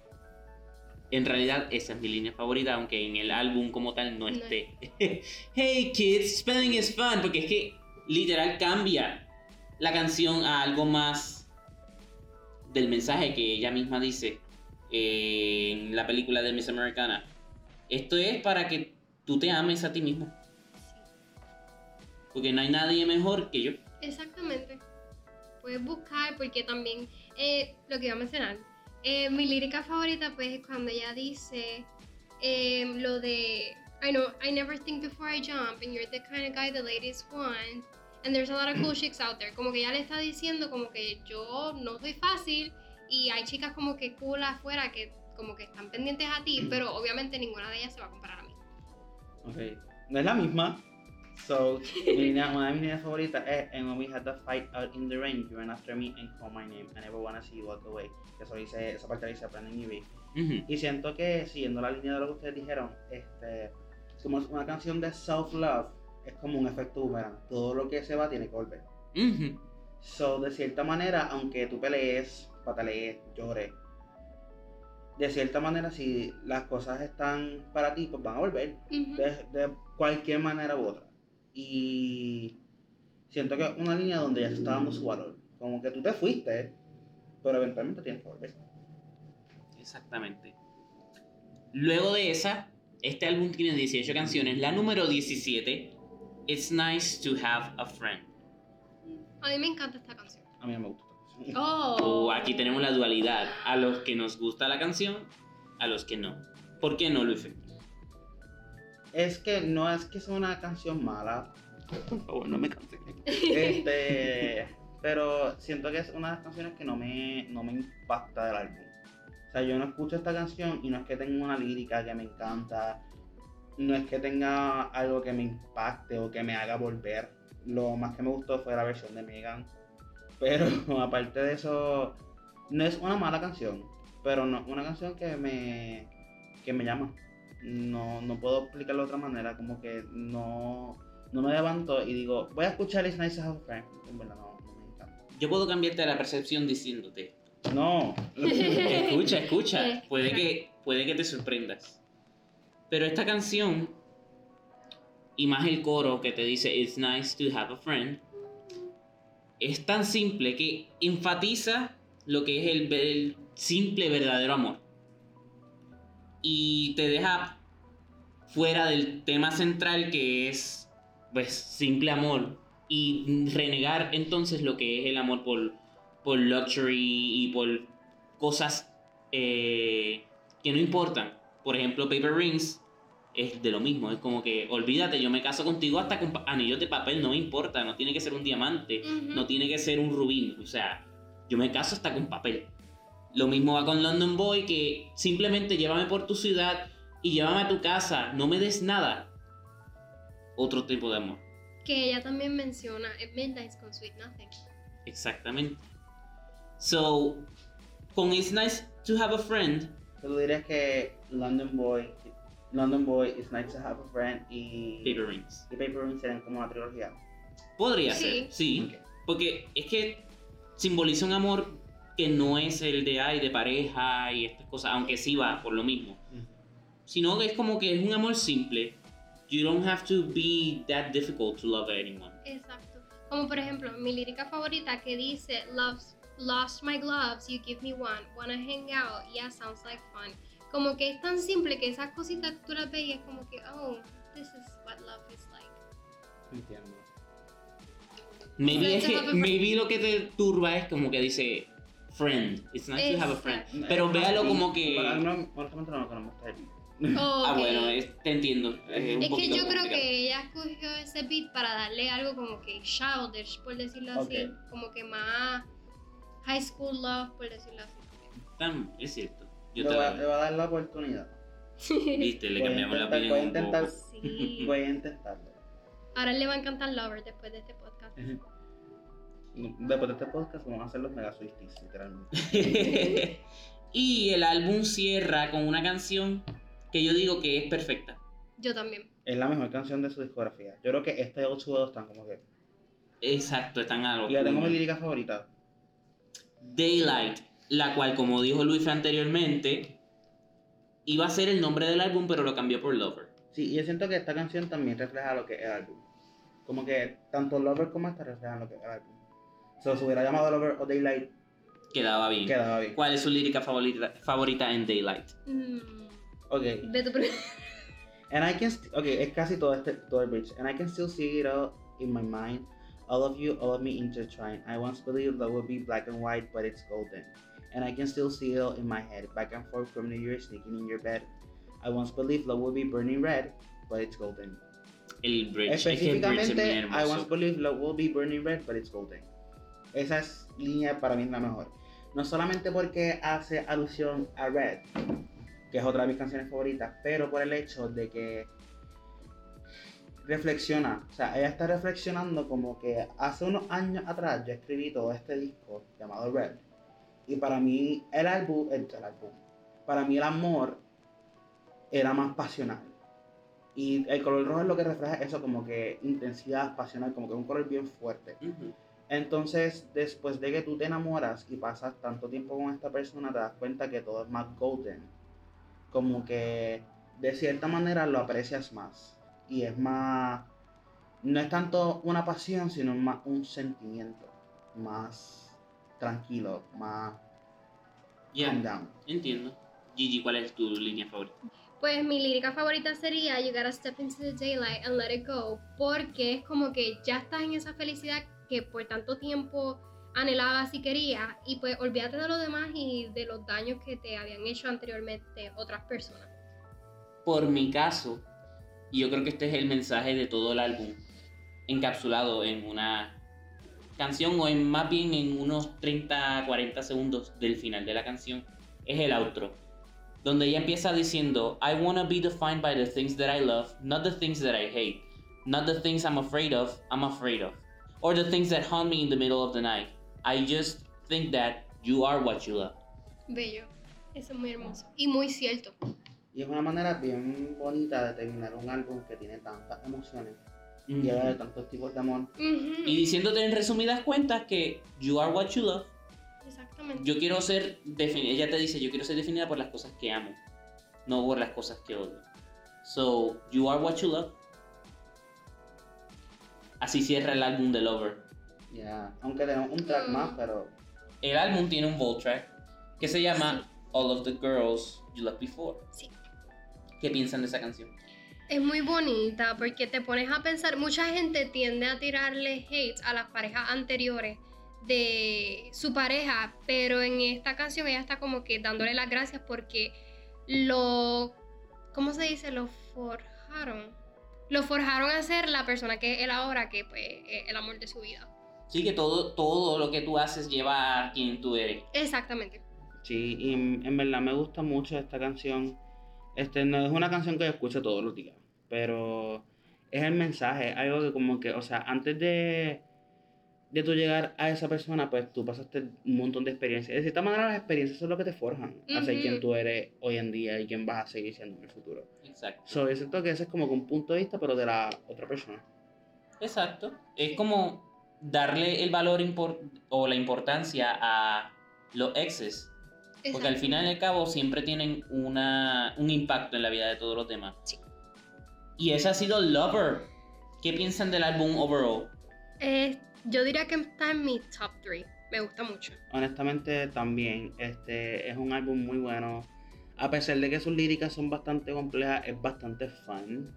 en realidad esa es mi línea favorita, aunque en el álbum como tal no No. esté. hey kids, spelling is fun, porque es que literal cambia la canción a algo más del mensaje que ella misma dice eh, en la película de Miss Americana. Esto es para que tú te ames a ti mismo, porque no hay nadie mejor que yo. Exactamente. Puedes buscar porque también eh, lo que iba a mencionar. eh, mi lírica favorita pues es cuando ella dice eh, lo de I know I never think before I jump and you're the kind of guy the ladies want and there's a lot of cool chicks out there. Como que ella le está diciendo como que yo no soy fácil y hay chicas como que cool afuera que como que están pendientes a ti, pero obviamente ninguna de ellas se va a comparar a mí. Ok. No es la misma. So, mi línea- una de mis líneas favoritas es And when we had the fight out in the rain, you ran after me and called my name. I never wanna see you walk away. Que eso dice, esa parte la dice Brandon Urie. Ujú. Y siento que, siguiendo la línea de lo que ustedes dijeron, este, como es una canción de self-love, es como un efecto boomerang. Todo lo que se va tiene que volver. So, de cierta manera, aunque tú pelees, patalees, llores, de cierta manera, si las cosas están para ti, pues van a volver. De, de cualquier manera u otra. Y siento que es una línea donde ya se está dando su valor. Como que tú te fuiste, pero eventualmente tienes que volver. Exactamente. Luego de esa, este álbum tiene 18 canciones. La número 17, It's Nice to Have a Friend. A mí me encanta esta canción. A mí no me gusta esta canción. Oh. O aquí tenemos la dualidad. A los que nos gusta la canción, a los que no. ¿Por qué no, Luis? Es que no es que sea una canción mala, Por favor, no me canses. este, pero siento que es una de las canciones que no me, no me impacta del álbum. O sea, yo no escucho esta canción y no es que tenga una lírica que me encanta, no es que tenga algo que me impacte o que me haga volver. Lo más que me gustó fue la versión de Megan. Pero aparte de eso, no es una mala canción, pero no una canción que me, que me llama. No, no puedo explicarlo de otra manera, como que no, no me levanto y digo, voy a escuchar It's Nice to Have a Friend. En verdad, no, no me encanta. Yo puedo cambiarte la percepción diciéndote. No. Escucha, escucha. Puede que, puede que te sorprendas. Pero esta canción, y más el coro que te dice It's nice to have a friend, es tan simple que enfatiza lo que es el, simple verdadero amor. Y te deja fuera del tema central que es pues simple amor y renegar entonces lo que es el amor por, por luxury y por cosas eh, que no importan. Por ejemplo, Paper Rings es de lo mismo. Es como que, olvídate, yo me caso contigo hasta con anillos de papel, no me importa. No tiene que ser un diamante, no tiene que ser un rubín. O sea, yo me caso hasta con papel. Lo mismo va con London Boy, que simplemente llévame por tu ciudad y llévame a tu casa, no me des nada. Otro tipo de amor. Que ella también menciona en Midnight's con Sweet Nothing. Exactamente. So, con It's Nice to Have a Friend, Tú dirías que London Boy, London Boy, It's Nice to Have a Friend y Paper Rings. y Paper Rings serían como una trilogía. Podría Sí. ser, sí. Porque es que simboliza un amor que no es el de ay, de pareja y estas cosas, aunque sí va por lo mismo. Sino que es como que es un amor simple. You don't have to be that difficult to love anyone. Exacto. Como por ejemplo, mi lírica favorita que dice Loves, Lost my gloves, you give me one. Wanna hang out, yeah, sounds like fun. Como que es tan simple que esas cositas tú las ves y es como que, oh, this is what love is like. Entiendo. Maybe, es que, maybe lo que te turba es como que dice friend. It's nice to have a friend. Exacto. Pero véalo así. como que. No, honestamente no, me beat. Ah, bueno, es- te entiendo. Es, un Es que yo creo complicado. que ella escogió ese beat para darle algo como que childish, por decirlo así. Ok. Como que más high school love, por decirlo así. Tam- Es cierto. Yo Le te voy, a, la le voy a dar la oportunidad. Viste, le Voy a cambiamos la intentar- opinión voy a un intentar- poco. Sí. Voy a intentarlo. Ahora le va a encantar Lover después de este podcast. Después de este podcast vamos a hacer los mega Swifties, literalmente. y el álbum cierra con una canción que yo digo que es perfecta. Yo también. Es la mejor canción de su discografía. Yo creo que este y Ocho están como que. Exacto, están a lo Y ya tengo mi lírica favorita. Daylight, la cual, como dijo Luis anteriormente, iba a ser el nombre del álbum, pero lo cambió por Lover. Sí, y yo siento que esta canción también refleja lo que es el álbum. Como que tanto Lover como esta reflejan lo que es el álbum. Si se hubiera llamado Lover o Daylight, Quedaba bien. quedaba bien. ¿Cuál es su lírica favorita, favorita en Daylight? Mm, Ok. de tu. And I can, okay, es casi todo este, todo el bridge. And I can still see it all in my mind. All of you, all of me intertwined. I once believed love would be black and white, but it's golden. And I can still see it all in my head, back and forth from New Year, sneaking in your bed. I once believed love would be burning red, but it's golden. El bridge. El Específicamente, I once believed love will be burning red, but it's golden. Esa es línea para mí la mejor. No solamente porque hace alusión a Red, que es otra de mis canciones favoritas, pero por el hecho de que reflexiona, o sea, ella está reflexionando como que hace unos años atrás yo escribí todo este disco llamado Red. Y para mí el álbum, el, el álbum, para mí el amor era más pasional. Y el color rojo es lo que refleja eso, como que intensidad pasional, como que un color bien fuerte. Entonces, después de que tú te enamoras y pasas tanto tiempo con esta persona, te das cuenta que todo es más golden. Como que de cierta manera lo aprecias más. Y es más. No es tanto una pasión, sino más un sentimiento. Más tranquilo, más Ya, calm down. entiendo. Gigi, ¿cuál es tu línea favorita? Pues mi lírica favorita sería You gotta step into the daylight and let it go. Porque es como que ya estás en esa felicidad que por tanto tiempo anhelabas y querías. Y pues olvídate de lo demás y de los daños que te habían hecho anteriormente otras personas. Por mi caso, y yo creo que este es el mensaje de todo el álbum, encapsulado en una canción o en más bien en unos 30, 40 segundos del final de la canción, es el outro. Donde ella empieza diciendo, I wanna be defined by the things that I love, not the things that I hate. Not the things I'm afraid of, I'm afraid of. Or the things that haunt me in the middle of the night. I just think that you are what you love. Bello. Eso es muy hermoso. Y muy cierto. Y es una manera bien bonita de terminar un álbum que tiene tantas emociones y habla de tantos tipos de amor. Ujú. Y diciéndote en resumidas cuentas que you are what you love. Exactamente. Yo quiero ser definida, ella te dice, yo quiero ser definida por las cosas que amo, no por las cosas que odio. So, you are what you love. Así cierra el álbum de Lover. Ya, aunque tenemos un track Mm. más, pero El álbum tiene un bold track que se llama All of the Girls You Loved Before. Sí. ¿Qué piensan de esa canción? Es muy bonita porque te pones a pensar, mucha gente tiende a tirarle hate a las parejas anteriores de su pareja, pero en esta canción ella está como que dándole las gracias porque lo, ¿cómo se dice? Lo forjaron. Lo forjaron a ser la persona que es él ahora, que pues es el amor de su vida. Sí, que todo, todo lo que tú haces lleva a quien tú eres. Exactamente. sí, y en verdad me gusta mucho esta canción. Este no es una canción que yo escucho todos los días, pero es el mensaje, algo que como que, o sea, antes de, de tú llegar a esa persona, pues tú pasaste un montón de experiencias. De cierta manera las experiencias son lo que te forjan a ser Ujú. quien tú eres hoy en día y quién vas a seguir siendo en el futuro. Exacto. So, yo siento que ese es como que un punto de vista, pero de la otra persona. Exacto. Es como darle el valor impor- o la importancia a los exes. Porque al final y al cabo siempre tienen una, un impacto en la vida de todos los demás. Sí. Y ese ha sido Lover. ¿Qué piensan del álbum overall? Eh, yo diría que está en mi top 3. Me gusta mucho. honestamente también este es un álbum muy bueno a pesar de que sus líricas son bastante complejas es bastante fun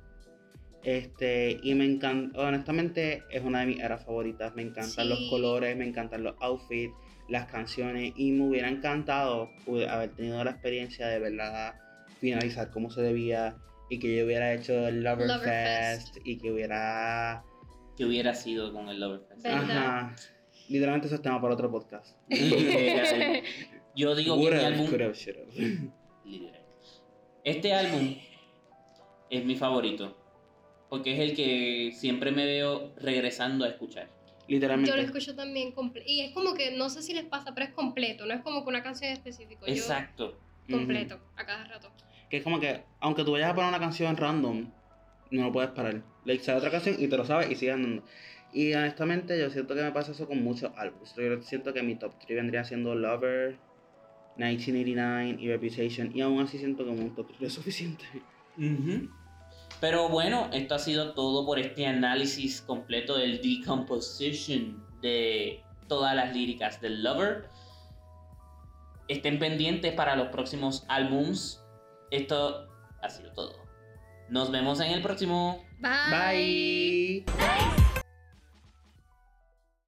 este y me encanta honestamente es una de mis eras favoritas me encantan los colores me encantan los outfits las canciones y me hubiera encantado haber tenido la experiencia de verdad finalizar como se debía y que yo hubiera hecho el Lover, Loverfest. Fest y que hubiera ¿Qué hubiera sido con el Lover Fest? ¿Verdad? ajá literalmente eso es tema para otro podcast Yo digo que Would have, álbum... Literal. Este álbum es mi favorito. Porque es el que siempre me veo regresando a escuchar. Literalmente. Yo lo escucho también completo. Y es como que, no sé si les pasa, pero es completo. No es como que una canción específica. Yo Exacto. completo, a cada rato. Que es como que, aunque tú vayas a poner una canción random, no lo puedes parar. Le sale otra canción y te lo sabes y sigues andando. Y honestamente, yo siento que me pasa eso con muchos álbumes. Yo siento que mi top 3 vendría siendo Lover, 1989 y Reputation. Y aún así siento que un top 3 es suficiente. Ujú. Pero bueno, esto ha sido todo por este análisis completo del decomposition de todas las líricas del Lover. Estén pendientes para los próximos álbums. Esto ha sido todo. Nos vemos en el próximo. Bye. Bye.